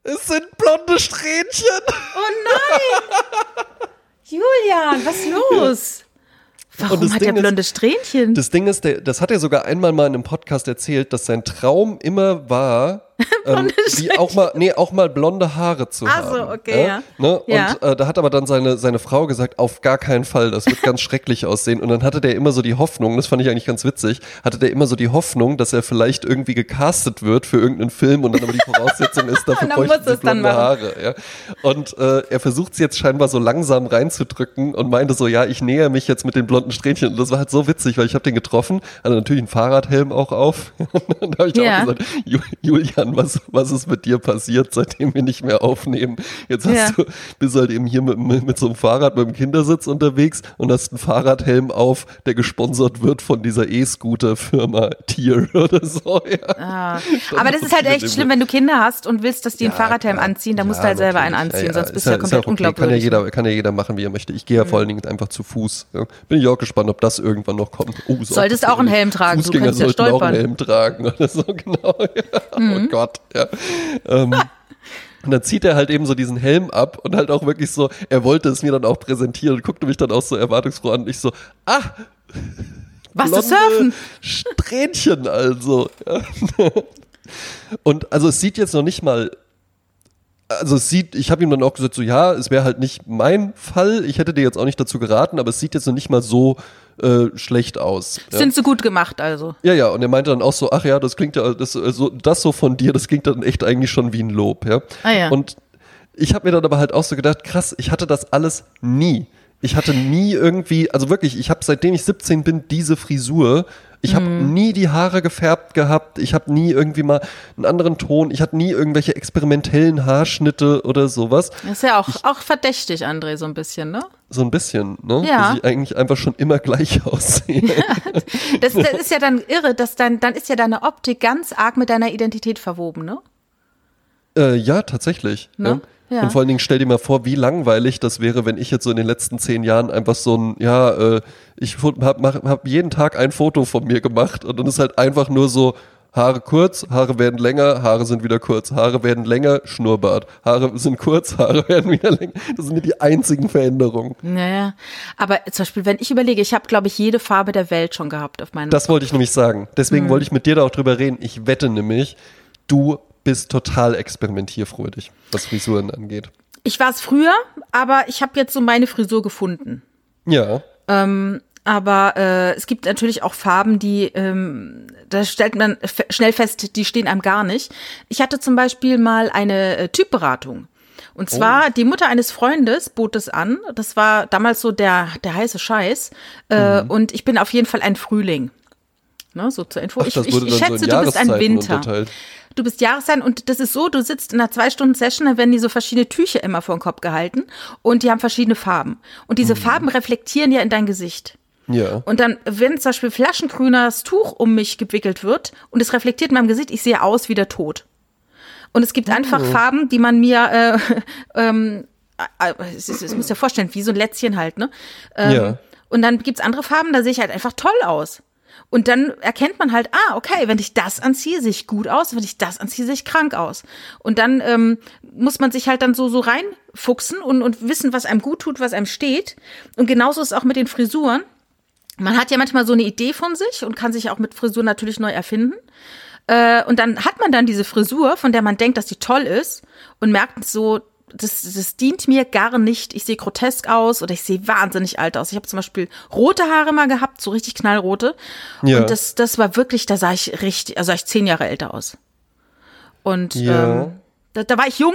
Es sind blonde Strähnchen. Oh nein! Julian, was ist los? Warum hat er blonde Strähnchen? Das Ding ist, das hat er sogar einmal mal in einem Podcast erzählt, dass sein Traum immer war, ähm, die auch mal, nee, auch mal blonde Haare zu Ach haben. so, okay, ja. Ne? ja. Und äh, da hat aber dann seine, seine Frau gesagt, auf gar keinen Fall, das wird ganz schrecklich aussehen. Und dann hatte der immer so die Hoffnung, das fand ich eigentlich ganz witzig, hatte der immer so die Hoffnung, dass er vielleicht irgendwie gecastet wird für irgendeinen Film und dann aber die Voraussetzung ist, dafür bräuchte sie blonde Haare. Ja. Und äh, er versucht es jetzt scheinbar so langsam reinzudrücken und meinte so, ja, ich näher mich jetzt mit den blonden Strähnchen. Und das war halt so witzig, weil ich habe den getroffen, hatte natürlich einen Fahrradhelm auch auf. und da habe ich ja. auch gesagt, Julian, was, was ist mit dir passiert, seitdem wir nicht mehr aufnehmen? Jetzt hast ja. du, bist halt eben hier mit, mit, so einem Fahrrad mit dem Kindersitz unterwegs und hast einen Fahrradhelm auf, der gesponsert wird von dieser E-Scooter-Firma Tier oder so. Ja. Ah. Aber das ist halt echt schlimm, wenn du Kinder hast und willst, dass die einen Fahrradhelm klar. anziehen, dann musst du halt selber einen anziehen, sonst bist du ja, komplett okay. unglaubwürdig. Kann ja, jeder, kann ja jeder machen, wie er möchte. Ich gehe ja vor allen Dingen einfach zu Fuß. Bin ich auch gespannt, ob das irgendwann noch kommt. Oh, so Solltest auch einen Helm tragen, Fußgänger du könntest ja stolpern. auch einen Helm tragen oder so, genau. Oh mhm. Oh Gott, ja. Ähm, und dann zieht er halt eben so diesen Helm ab und halt auch wirklich so, er wollte es mir dann auch präsentieren und guckte mich dann auch so erwartungsfroh an. Und ich so, ah, was zu surfen? Strähnchen also. Ja. Und also es sieht jetzt noch nicht mal also es sieht, ich habe ihm dann auch gesagt, so ja, es wäre halt nicht mein Fall. Ich hätte dir jetzt auch nicht dazu geraten, aber es sieht jetzt noch nicht mal so äh, schlecht aus. Ja. Sind sie gut gemacht also? Ja, ja, und er meinte dann auch so, ach ja, das klingt ja, das, äh, so, das so von dir, das klingt dann echt eigentlich schon wie ein Lob, ja. Ah, ja. Und ich habe mir dann aber halt auch so gedacht, krass, ich hatte das alles nie. Ich hatte nie irgendwie, also wirklich, ich habe seitdem ich 17 bin diese Frisur. Ich habe mm. nie die Haare gefärbt gehabt. Ich habe nie irgendwie mal einen anderen Ton. Ich hatte nie irgendwelche experimentellen Haarschnitte oder sowas. Das ist ja auch, ich, auch verdächtig, André, so ein bisschen, ne? So ein bisschen, ne? Ja. Dass ich eigentlich einfach schon immer gleich aussehe. das, das ist ja dann irre, dass dann, dann ist ja deine Optik ganz arg mit deiner Identität verwoben, ne? Äh, ja, tatsächlich. Ne? Ja. Ja. Und vor allen Dingen stell dir mal vor, wie langweilig das wäre, wenn ich jetzt so in den letzten zehn Jahren einfach so ein, ja, äh, ich habe hab jeden Tag ein Foto von mir gemacht und dann ist halt einfach nur so, Haare kurz, Haare werden länger, Haare sind wieder kurz, Haare werden länger, Schnurrbart. Haare sind kurz, Haare werden wieder länger. Das sind die einzigen Veränderungen. Naja, aber zum Beispiel, wenn ich überlege, ich habe, glaube ich, jede Farbe der Welt schon gehabt auf meinem Das wollte ich nämlich sagen. Deswegen hm. wollte ich mit dir da auch drüber reden. Ich wette nämlich, du bist total experimentierfreudig, was Frisuren angeht. Ich war es früher, aber ich habe jetzt so meine Frisur gefunden. Ja. Ähm, aber äh, es gibt natürlich auch Farben, die, ähm, da stellt man schnell fest, die stehen einem gar nicht. Ich hatte zum Beispiel mal eine äh, Typberatung. Und zwar, oh. die Mutter eines Freundes bot es an. Das war damals so der, der heiße Scheiß. Äh, mhm. Und ich bin auf jeden Fall ein Frühling. Ne, so zur Info. Ach, ich, ich, ich schätze, so du bist ein Winter. Du bist Jahreszeit und das ist so, du sitzt in einer zwei Stunden Session, da werden die so verschiedene Tücher immer vor den Kopf gehalten und die haben verschiedene Farben. Und diese mhm. Farben reflektieren ja in dein Gesicht. Ja. Und dann, wenn zum Beispiel flaschengrünes Tuch um mich gewickelt wird und es reflektiert in meinem Gesicht, ich sehe aus wie der Tod. Und es gibt oh. einfach Farben, die man mir, äh, ähm, äh, äh es, ist, es muss ja vorstellen, wie so ein Lätzchen halt, ne? Ähm, ja. Und dann gibt's andere Farben, da sehe ich halt einfach toll aus. Und dann erkennt man halt, ah, okay, wenn ich das anziehe, sehe ich gut aus, wenn ich das anziehe, sehe ich krank aus. Und dann ähm, muss man sich halt dann so, so reinfuchsen und, und wissen, was einem gut tut, was einem steht. Und genauso ist es auch mit den Frisuren. Man hat ja manchmal so eine Idee von sich und kann sich auch mit Frisur natürlich neu erfinden. Äh, und dann hat man dann diese Frisur, von der man denkt, dass die toll ist und merkt so, das, das dient mir gar nicht. Ich sehe grotesk aus oder ich sehe wahnsinnig alt aus. Ich habe zum Beispiel rote Haare mal gehabt, so richtig knallrote. Ja. Und das, das war wirklich, da sah ich richtig, also sah ich zehn Jahre älter aus. Und ja. ähm, da, da war ich jung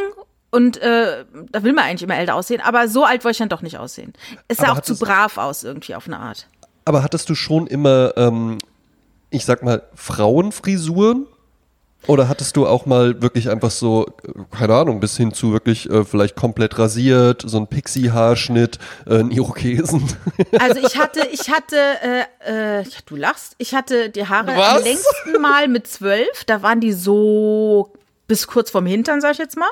und äh, da will man eigentlich immer älter aussehen, aber so alt wollte ich dann doch nicht aussehen. Es sah aber auch zu brav aus irgendwie auf eine Art. Aber hattest du schon immer, ähm, ich sag mal, Frauenfrisuren? Oder hattest du auch mal wirklich einfach so, keine Ahnung, bis hin zu wirklich äh, vielleicht komplett rasiert, so ein Pixie-Haarschnitt, äh, einen Irokesen? Also ich hatte, ich hatte, äh, äh, du lachst, ich hatte die Haare Was? am längsten Mal mit zwölf, da waren die so bis kurz vorm Hintern, sag ich jetzt mal.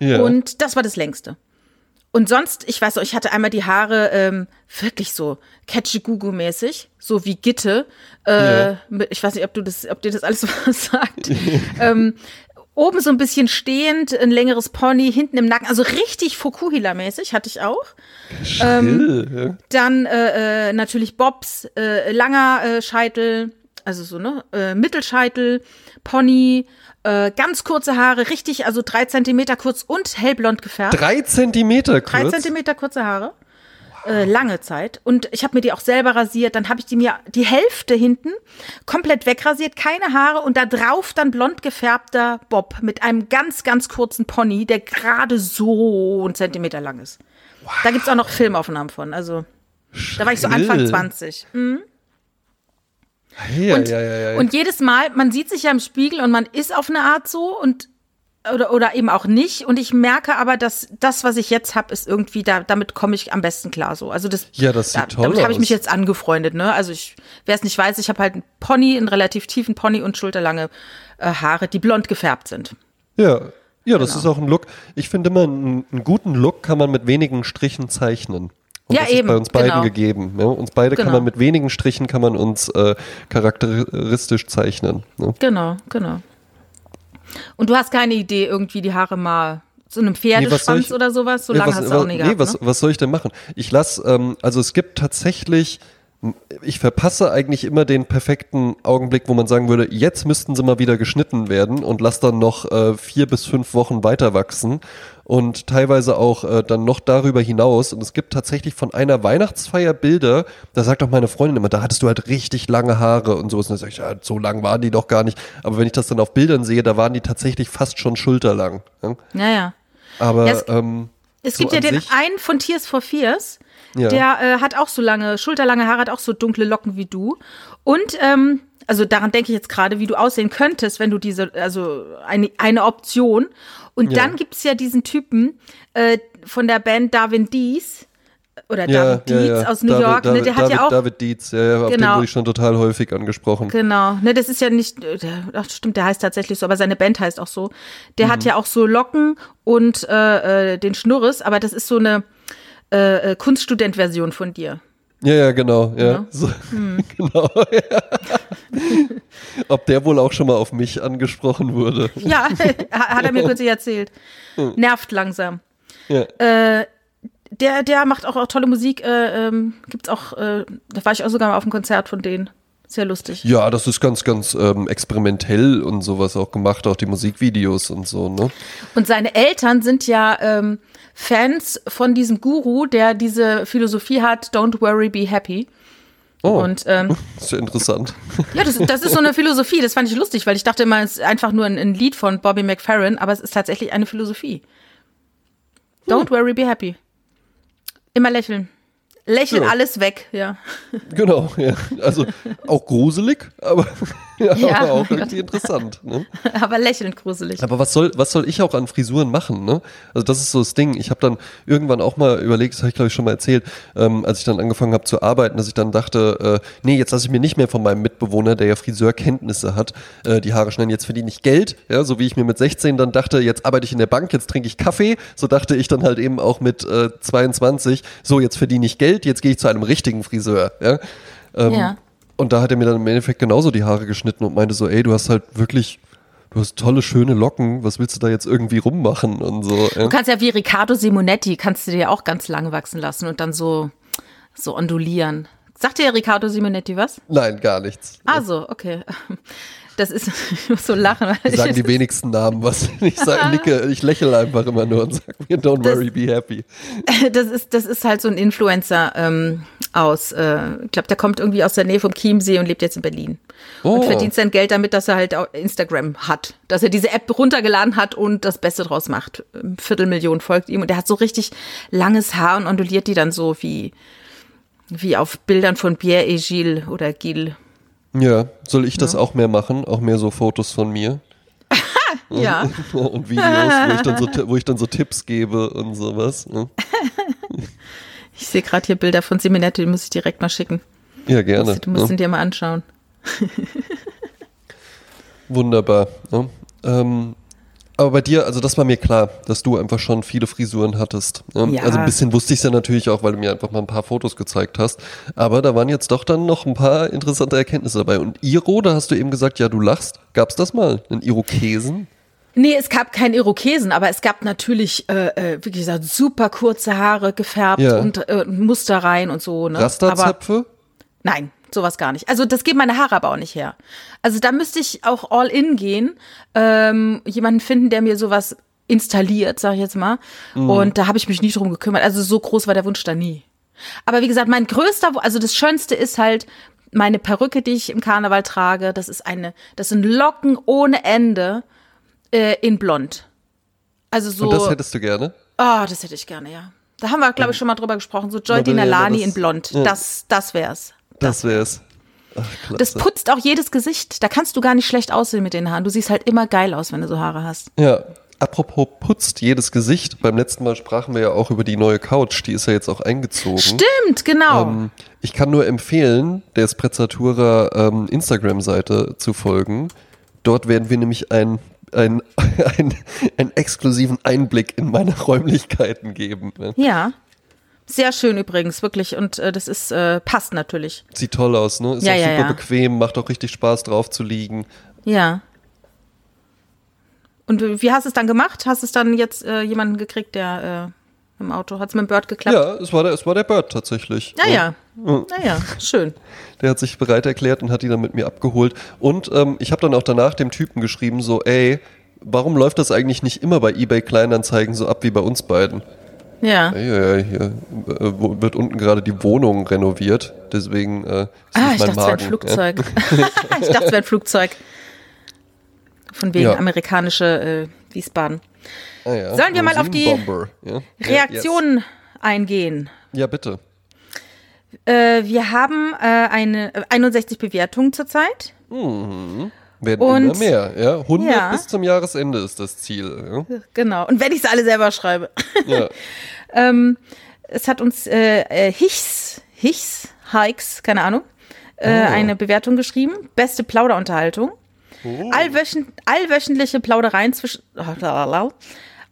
Ja. Und das war das längste. Und sonst, ich weiß auch, ich hatte einmal die Haare ähm, wirklich so Catchy-Gugu-mäßig, so wie Gitte. Äh, ja. Ich weiß nicht, ob du das, ob dir das alles was sagt. ähm, oben so ein bisschen stehend, ein längeres Pony, hinten im Nacken, also richtig Fokuhila-mäßig hatte ich auch. Ähm, ja. Dann äh, äh, natürlich Bobs, äh, langer äh, Scheitel, also so, ne, äh, Mittelscheitel, Pony, äh, ganz kurze Haare, richtig, also drei Zentimeter kurz und hellblond gefärbt. Drei Zentimeter kurz? Drei Zentimeter kurze Haare. Äh, lange Zeit. Und ich habe mir die auch selber rasiert. Dann habe ich die mir die Hälfte hinten komplett wegrasiert, keine Haare und da drauf dann blond gefärbter Bob mit einem ganz, ganz kurzen Pony, der gerade so einen Zentimeter lang ist. Wow. Da gibt's auch noch Filmaufnahmen von. Also, Schrill. da war ich so Anfang 20. Mhm. Ja, und, ja, ja, und jedes Mal, man sieht sich ja im Spiegel und man ist auf eine Art so und oder, oder eben auch nicht. Und ich merke aber, dass das, was ich jetzt habe, ist irgendwie, da, damit komme ich am besten klar so. Also das, ja, das sieht da, toll damit habe ich mich jetzt angefreundet. Ne? Also ich, wer es nicht weiß, ich habe halt einen Pony, einen relativ tiefen Pony und schulterlange äh, Haare, die blond gefärbt sind. Ja, ja, das genau. ist auch ein Look. Ich finde immer, einen, einen guten Look kann man mit wenigen Strichen zeichnen. Und ja, das eben, ist bei uns beiden genau. gegeben. Ne? Uns beide genau. kann man mit wenigen Strichen kann man uns äh, charakteristisch zeichnen. Ne? Genau, genau. Und du hast keine Idee, irgendwie die Haare mal zu einem Pferdeschwanz nee, oder sowas? So nee, lange was, hast du auch nicht nee, gehabt, was, ne? was soll ich denn machen? Ich lasse, ähm, also es gibt tatsächlich ich verpasse eigentlich immer den perfekten Augenblick, wo man sagen würde, jetzt müssten sie mal wieder geschnitten werden und lass dann noch äh, vier bis fünf Wochen weiter wachsen und teilweise auch äh, dann noch darüber hinaus. Und es gibt tatsächlich von einer Weihnachtsfeier Bilder, da sagt auch meine Freundin immer, da hattest du halt richtig lange Haare und so. Und dann sag ich, ja, so lang waren die doch gar nicht. Aber wenn ich das dann auf Bildern sehe, da waren die tatsächlich fast schon schulterlang. Ja, ja. ja. Aber ja, es, ähm, es so gibt ja den einen von Tears for Fears ja. Der äh, hat auch so lange, schulterlange Haare, hat auch so dunkle Locken wie du. Und ähm, also daran denke ich jetzt gerade, wie du aussehen könntest, wenn du diese, also eine, eine Option. Und ja. dann gibt's ja diesen Typen äh, von der Band Darwin Dees. Oder ja, David Dietz ja, aus New David, York, ne, der David, hat ja auch. David Dietz, ja, ja, auf genau. den wurde ich schon total häufig angesprochen. Genau, ne, das ist ja nicht, ach stimmt, der heißt tatsächlich so, aber seine Band heißt auch so. Der mhm. hat ja auch so Locken und äh, äh, den Schnurres, aber das ist so eine, äh, äh, Kunststudent-Version von dir. Ja, ja, genau. Ja. ja. So, hm. genau ja. Ob der wohl auch schon mal auf mich angesprochen wurde. Ja, hat er mir kürzlich erzählt. Hm. Nervt langsam. Ja. Äh, der, der macht auch, auch tolle Musik. Äh, ähm, gibt's auch, äh, da war ich auch sogar mal auf einem Konzert von denen. Sehr lustig. Ja, das ist ganz, ganz ähm, experimentell und sowas auch gemacht, auch die Musikvideos und so, ne? Und seine Eltern sind ja ähm, Fans von diesem Guru, der diese Philosophie hat, don't worry, be happy. Oh, und, ähm, ist ja interessant. Ja, das, das ist so eine Philosophie, das fand ich lustig, weil ich dachte immer, es ist einfach nur ein, ein Lied von Bobby McFerrin, aber es ist tatsächlich eine Philosophie. Don't hm. worry, be happy. Immer lächeln. Lächeln ja. alles weg, ja. Genau, ja. Also auch gruselig, aber, ja, ja. aber auch irgendwie interessant. Ne? Aber lächelnd gruselig. Aber was soll, was soll ich auch an Frisuren machen? Ne? Also das ist so das Ding. Ich habe dann irgendwann auch mal überlegt, das habe ich glaube ich schon mal erzählt, ähm, als ich dann angefangen habe zu arbeiten, dass ich dann dachte, äh, nee, jetzt lasse ich mir nicht mehr von meinem Mitbewohner, der ja Friseurkenntnisse hat, äh, die Haare schneiden. Jetzt verdiene ich Geld, ja, so wie ich mir mit 16 dann dachte, jetzt arbeite ich in der Bank, jetzt trinke ich Kaffee. So dachte ich dann halt eben auch mit äh, 22, so jetzt verdiene ich Geld jetzt gehe ich zu einem richtigen Friseur. Ja? Ähm, ja. Und da hat er mir dann im Endeffekt genauso die Haare geschnitten und meinte so, ey, du hast halt wirklich, du hast tolle, schöne Locken, was willst du da jetzt irgendwie rummachen und so. Ja? Du kannst ja wie Riccardo Simonetti, kannst du dir auch ganz lang wachsen lassen und dann so, so ondulieren. Sagt dir Riccardo Simonetti was? Nein, gar nichts. Ah so, okay. Das ist, ich muss so lachen. Sagen die wenigsten Namen was. Ich sag, nicke, ich lächle einfach immer nur und sage mir, don't das, worry, be happy. Das ist, das ist halt so ein Influencer ähm, aus, äh, ich glaube, der kommt irgendwie aus der Nähe vom Chiemsee und lebt jetzt in Berlin. Oh. Und verdient sein Geld damit, dass er halt Instagram hat. Dass er diese App runtergeladen hat und das Beste draus macht. Viertelmillion folgt ihm und der hat so richtig langes Haar und onduliert die dann so wie, wie auf Bildern von Pierre et Gilles oder Gilles. Ja, soll ich das ja. auch mehr machen? Auch mehr so Fotos von mir? ja. und Videos, wo ich, dann so, wo ich dann so Tipps gebe und sowas. Ne? Ich sehe gerade hier Bilder von Simonette, die muss ich direkt mal schicken. Ja, gerne. Du musst, du musst ne? ihn dir mal anschauen. Wunderbar. Ne? Ähm, aber bei dir, also das war mir klar, dass du einfach schon viele Frisuren hattest. Ne? Ja. Also ein bisschen wusste ich es ja natürlich auch, weil du mir einfach mal ein paar Fotos gezeigt hast. Aber da waren jetzt doch dann noch ein paar interessante Erkenntnisse dabei. Und Iro, da hast du eben gesagt, ja, du lachst. Gab es das mal? Einen Irokesen? Nee, es gab keinen Irokesen, aber es gab natürlich, äh, äh, wie gesagt, super kurze Haare gefärbt ja. und äh, Muster rein und so. Ne? Rasterzöpfe? Nein, sowas gar nicht. Also das geben meine Haare aber auch nicht her. Also da müsste ich auch all in gehen, ähm, jemanden finden, der mir sowas installiert, sag ich jetzt mal. Mhm. Und da habe ich mich nie drum gekümmert. Also so groß war der Wunsch da nie. Aber wie gesagt, mein größter, also das Schönste ist halt meine Perücke, die ich im Karneval trage. Das ist eine, das sind Locken ohne Ende äh, in Blond. Also so. Und das hättest du gerne? Oh, das hätte ich gerne, ja. Da haben wir, glaube ich, schon mal drüber gesprochen. So Joy Dinalani in Blond. Ja. Das, das wär's. Das wär's. Ach, das putzt auch jedes Gesicht. Da kannst du gar nicht schlecht aussehen mit den Haaren. Du siehst halt immer geil aus, wenn du so Haare hast. Ja. Apropos putzt jedes Gesicht. Beim letzten Mal sprachen wir ja auch über die neue Couch. Die ist ja jetzt auch eingezogen. Stimmt, genau. Ähm, ich kann nur empfehlen, der Sprezzatura ähm, Instagram-Seite zu folgen. Dort werden wir nämlich ein ein, ein, einen exklusiven Einblick in meine Räumlichkeiten geben. Ja. Sehr schön übrigens, wirklich. Und äh, das ist, äh, passt natürlich. Sieht toll aus, ne? Ist ja, auch ja, super ja. bequem, macht auch richtig Spaß drauf zu liegen. Ja. Und wie hast du es dann gemacht? Hast du es dann jetzt äh, jemanden gekriegt, der im Auto? Hat es mit dem Bird geklappt? Ja, es war der, es war der Bird tatsächlich. Naja, naja, schön. Der hat sich bereit erklärt und hat ihn dann mit mir abgeholt. Und ähm, ich habe dann auch danach dem Typen geschrieben, so, ey, warum läuft das eigentlich nicht immer bei eBay Kleinanzeigen so ab wie bei uns beiden? Ja. Ja, ja, hier äh, wird unten gerade die Wohnung renoviert, deswegen äh, ist Ah, ich mein dachte, es wäre ein Flugzeug. ich dachte, es wäre ein Flugzeug. Von wegen Ja. amerikanische äh, Wiesbaden. Ja. Ah, ja. Sollen wir mal auf die ja. Reaktionen eingehen. Ja, bitte. Äh, wir haben äh, eine äh, 61 Bewertungen zurzeit. Werden Und- immer mehr. Ja? 100 Ja. bis zum Jahresende ist das Ziel. Genau. Und wenn ich es alle selber schreibe. Ja. ja. ähm, es hat uns äh, äh, Hichs, Hichs, Hikes, keine Ahnung, äh, Oh. eine Bewertung geschrieben. Beste Plauderunterhaltung. Oh. Allwöchent, allwöchentliche Plaudereien zwischen.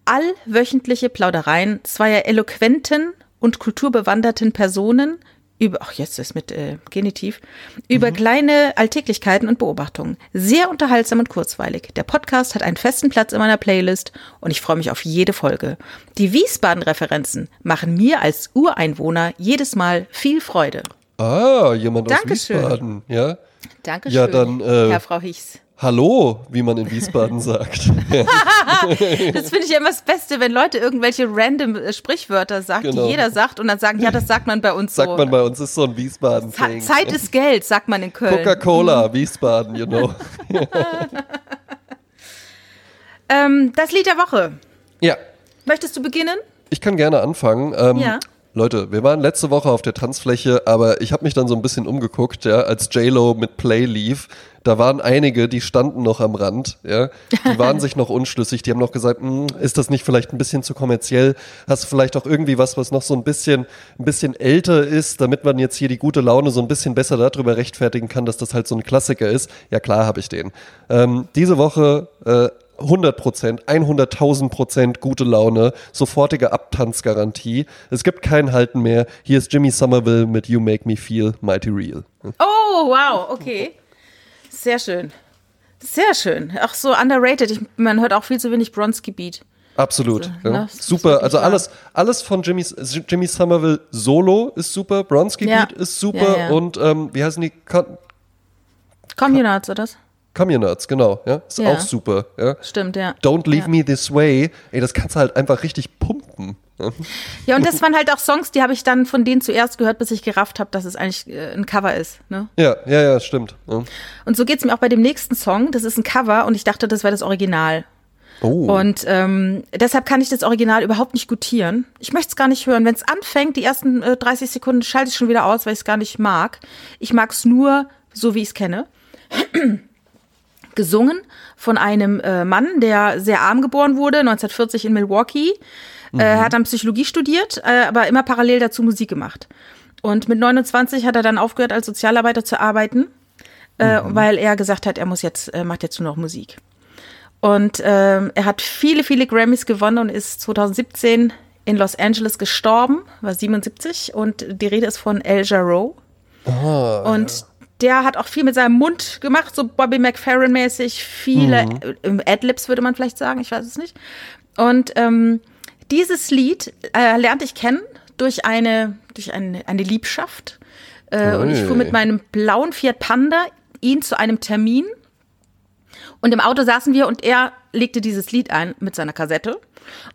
Allwöchentliche Plaudereien zweier eloquenten und kulturbewanderten Personen über, ach jetzt ist mit äh, Genitiv, über kleine Alltäglichkeiten und Beobachtungen. Sehr unterhaltsam und kurzweilig. Der Podcast hat einen festen Platz in meiner Playlist und ich freue mich auf jede Folge. Die Wiesbaden-Referenzen machen mir als Ureinwohner jedes Mal viel Freude. Ah, jemand aus Dankeschön. Wiesbaden. Ja. Dankeschön, Ja, dann, äh, Herr Frau Hichs. Hallo, wie man in Wiesbaden sagt. Das finde ich ja immer das Beste, wenn Leute irgendwelche random äh, Sprichwörter sagen, Genau. die jeder sagt und dann sagen, ja, das sagt man bei uns Sagt so. man bei uns, ist so ein Wiesbaden-Thing. Zeit ist Geld, sagt man in Köln. Coca-Cola, Wiesbaden, you know. Ähm, das Lied der Woche. Ja, Möchtest du beginnen? ich kann gerne anfangen. Ähm, Ja. Leute, wir waren letzte Woche auf der Tanzfläche, aber ich habe mich dann so ein bisschen umgeguckt, ja, als J-Lo mit Play lief. Da waren einige, die standen noch am Rand, ja. Die waren sich noch unschlüssig. Die haben noch gesagt, "Hm, ist das nicht vielleicht ein bisschen zu kommerziell? Hast du vielleicht auch irgendwie was, was noch so ein bisschen, ein bisschen älter ist, damit man jetzt hier die gute Laune so ein bisschen besser darüber rechtfertigen kann, dass das halt so ein Klassiker ist? Ja, klar habe ich den. Ähm, diese Woche äh, 100 Prozent, 100.000 Prozent gute Laune, sofortige Abtanzgarantie. Es gibt kein Halten mehr. Hier ist Jimmy Somerville mit You Make Me Feel Mighty Real. Oh, wow, okay. Sehr schön. Sehr schön. Auch so underrated. Ich, man hört auch viel zu wenig Bronski-Beat. Absolut. ne, ja. ist Super. Also alles, alles von Jimmy, Jimmy Somerville Solo ist super, Bronski Ja. Beat ist super Ja, und ähm, wie heißen die? Com Communards, oder? Das? Communards, genau. Ja, ist Ja. auch super. Ja. Stimmt, ja. Don't Leave Ja. Me This Way. Ey, das kannst du halt einfach richtig pumpen. Ja. Ja, und das waren halt auch Songs, die habe ich dann von denen zuerst gehört, bis ich gerafft habe, dass es eigentlich äh, ein Cover ist. Ne? Ja, ja, ja, stimmt. Ja. Und so geht's mir auch bei dem nächsten Song. Das ist ein Cover und ich dachte, das wäre das Original. Oh. Und ähm, deshalb kann ich das Original überhaupt nicht gutieren. Ich möchte es gar nicht hören. Wenn es anfängt, die ersten äh, 30 Sekunden schalte ich schon wieder aus, weil ich es gar nicht mag. Ich mag es nur so, wie ich es kenne. Gesungen von einem äh, Mann, der sehr arm geboren wurde, 1940 in Milwaukee. Äh, hat dann Psychologie studiert, äh, aber immer parallel dazu Musik gemacht. Und mit 29 hat er dann aufgehört, als Sozialarbeiter zu arbeiten, äh, weil er gesagt hat, er muss jetzt, äh, macht jetzt nur noch Musik. Und ähm, er hat viele, viele Grammys gewonnen und ist 2017 in Los Angeles gestorben, war 77. Und die Rede ist von El Jarreau. und der hat auch viel mit seinem Mund gemacht, so Bobby McFerrin-mäßig, viele äh, Adlibs würde man vielleicht sagen, ich weiß es nicht. Und ähm, dieses Lied äh, lernte ich kennen durch eine, durch eine, eine Liebschaft. Äh, und ich fuhr mit meinem blauen Fiat Panda ihn zu einem Termin. Und im Auto saßen wir und er legte dieses Lied ein mit seiner Kassette.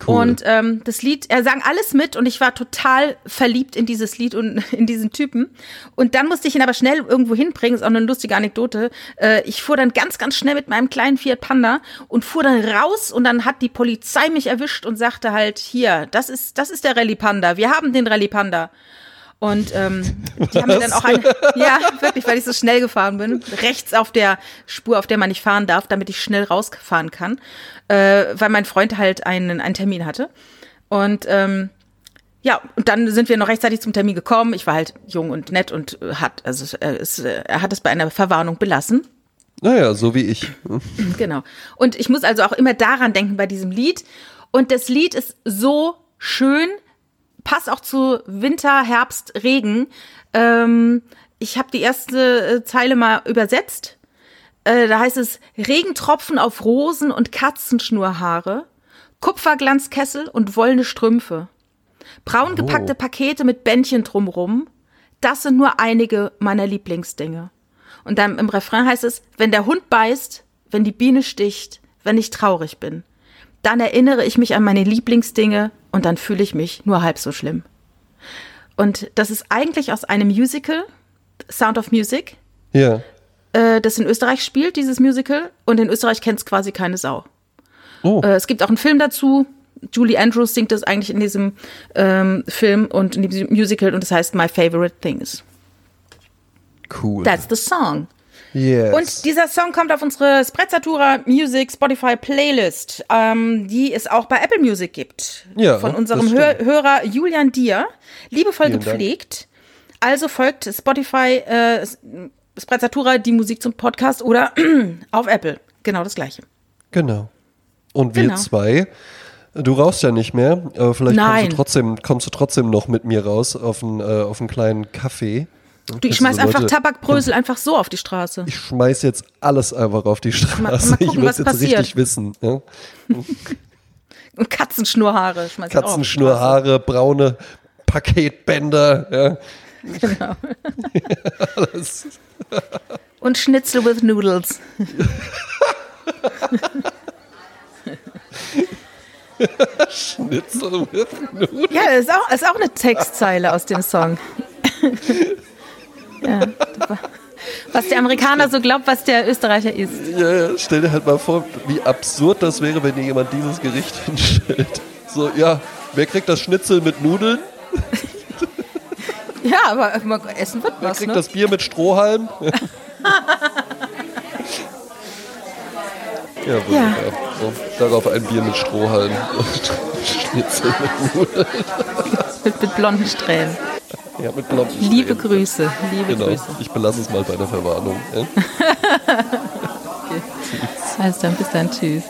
Cool. Und ähm, das Lied, er sang alles mit und ich war total verliebt in dieses Lied und in diesen Typen. Und dann musste ich ihn aber schnell irgendwo hinbringen, ist auch eine lustige Anekdote. Äh, ich fuhr dann ganz, ganz schnell mit meinem kleinen Fiat Panda und fuhr dann raus und dann hat die Polizei mich erwischt und sagte halt, hier, das ist, das ist der Rallye Panda, wir haben den Rallye Panda. Und ähm, die haben mir dann auch eine, ja, wirklich, weil ich so schnell gefahren bin, rechts auf der Spur, auf der man nicht fahren darf, damit ich schnell rausfahren kann, äh, weil mein Freund halt einen, einen Termin hatte. Und ähm, ja, und dann sind wir noch rechtzeitig zum Termin gekommen. Ich war halt jung und nett und äh, hat, also äh, es, äh, er hat es bei einer Verwarnung belassen. Naja, so wie ich. Genau. Und ich muss also auch immer daran denken bei diesem Lied. Und das Lied ist so schön, passt auch zu Winter, Herbst, Regen. Ähm, ich habe die erste äh, Zeile mal übersetzt. Äh, da heißt es Regentropfen auf Rosen und Katzenschnurhaare, Kupferglanzkessel und wollene Strümpfe. Braun gepackte oh. Pakete mit Bändchen drumrum. Das sind nur einige meiner Lieblingsdinge. Und dann im Refrain heißt es, wenn der Hund beißt, wenn die Biene sticht, wenn ich traurig bin, dann erinnere ich mich an meine Lieblingsdinge und dann fühle ich mich nur halb so schlimm. Und das ist eigentlich aus einem Musical, Sound of Music. Ja. Äh, das in Österreich spielt, dieses Musical. Und in Österreich kennt es quasi keine Sau. Oh. Äh, es gibt auch einen Film dazu. Julie Andrews singt das eigentlich in diesem ähm, Film und in diesem Musical und das heißt My Favorite Things. Cool. That's the song. Yes. Und dieser Song kommt auf unsere Sprezzatura Music Spotify Playlist, ähm, die es auch bei Apple Music gibt. Ja, von unserem Hör Hörer Julian Dier. Liebevoll Vielen gepflegt. Dank. Also folgt Spotify äh, Sprezzatura die Musik zum Podcast oder auf Apple. Genau das gleiche. Genau. Und wir genau. zwei, du rauchst ja nicht mehr, aber vielleicht kommst du, trotzdem, kommst du trotzdem noch mit mir raus auf einen, äh, auf einen kleinen Kaffee. Du, ich schmeiß so einfach Leute, Tabakbrösel einfach so auf die Straße. Ich schmeiß jetzt alles einfach auf die Straße. Mal, mal gucken, ich will es jetzt passiert. richtig wissen. Ja? Und Katzenschnurhaare. Katzenschnurhaare, braune Paketbänder. Ja. Genau. alles. Und Schnitzel with Noodles. Schnitzel with Noodles. Ja, ist auch, ist auch eine Textzeile aus dem Song. ja, was der Amerikaner so glaubt, was der Österreicher isst. Ja, ja, stell dir halt mal vor, wie absurd das wäre, wenn dir jemand dieses Gericht hinstellt. So, ja, wer kriegt das Schnitzel mit Nudeln? ja, aber essen wird wer was. Wer kriegt ne? das Bier mit Strohhalm? Ja, wunderbar. Ja. So, darauf ein Bier mit Strohhalm und Schnitzel mit Nudeln. mit, mit blonden Strähnen. Ja, mit blonden Strähnen. Liebe Grüße, liebe genau. Grüße. Ich belasse es mal bei der Verwarnung. Ja? okay. Also dann bis dann, tschüss.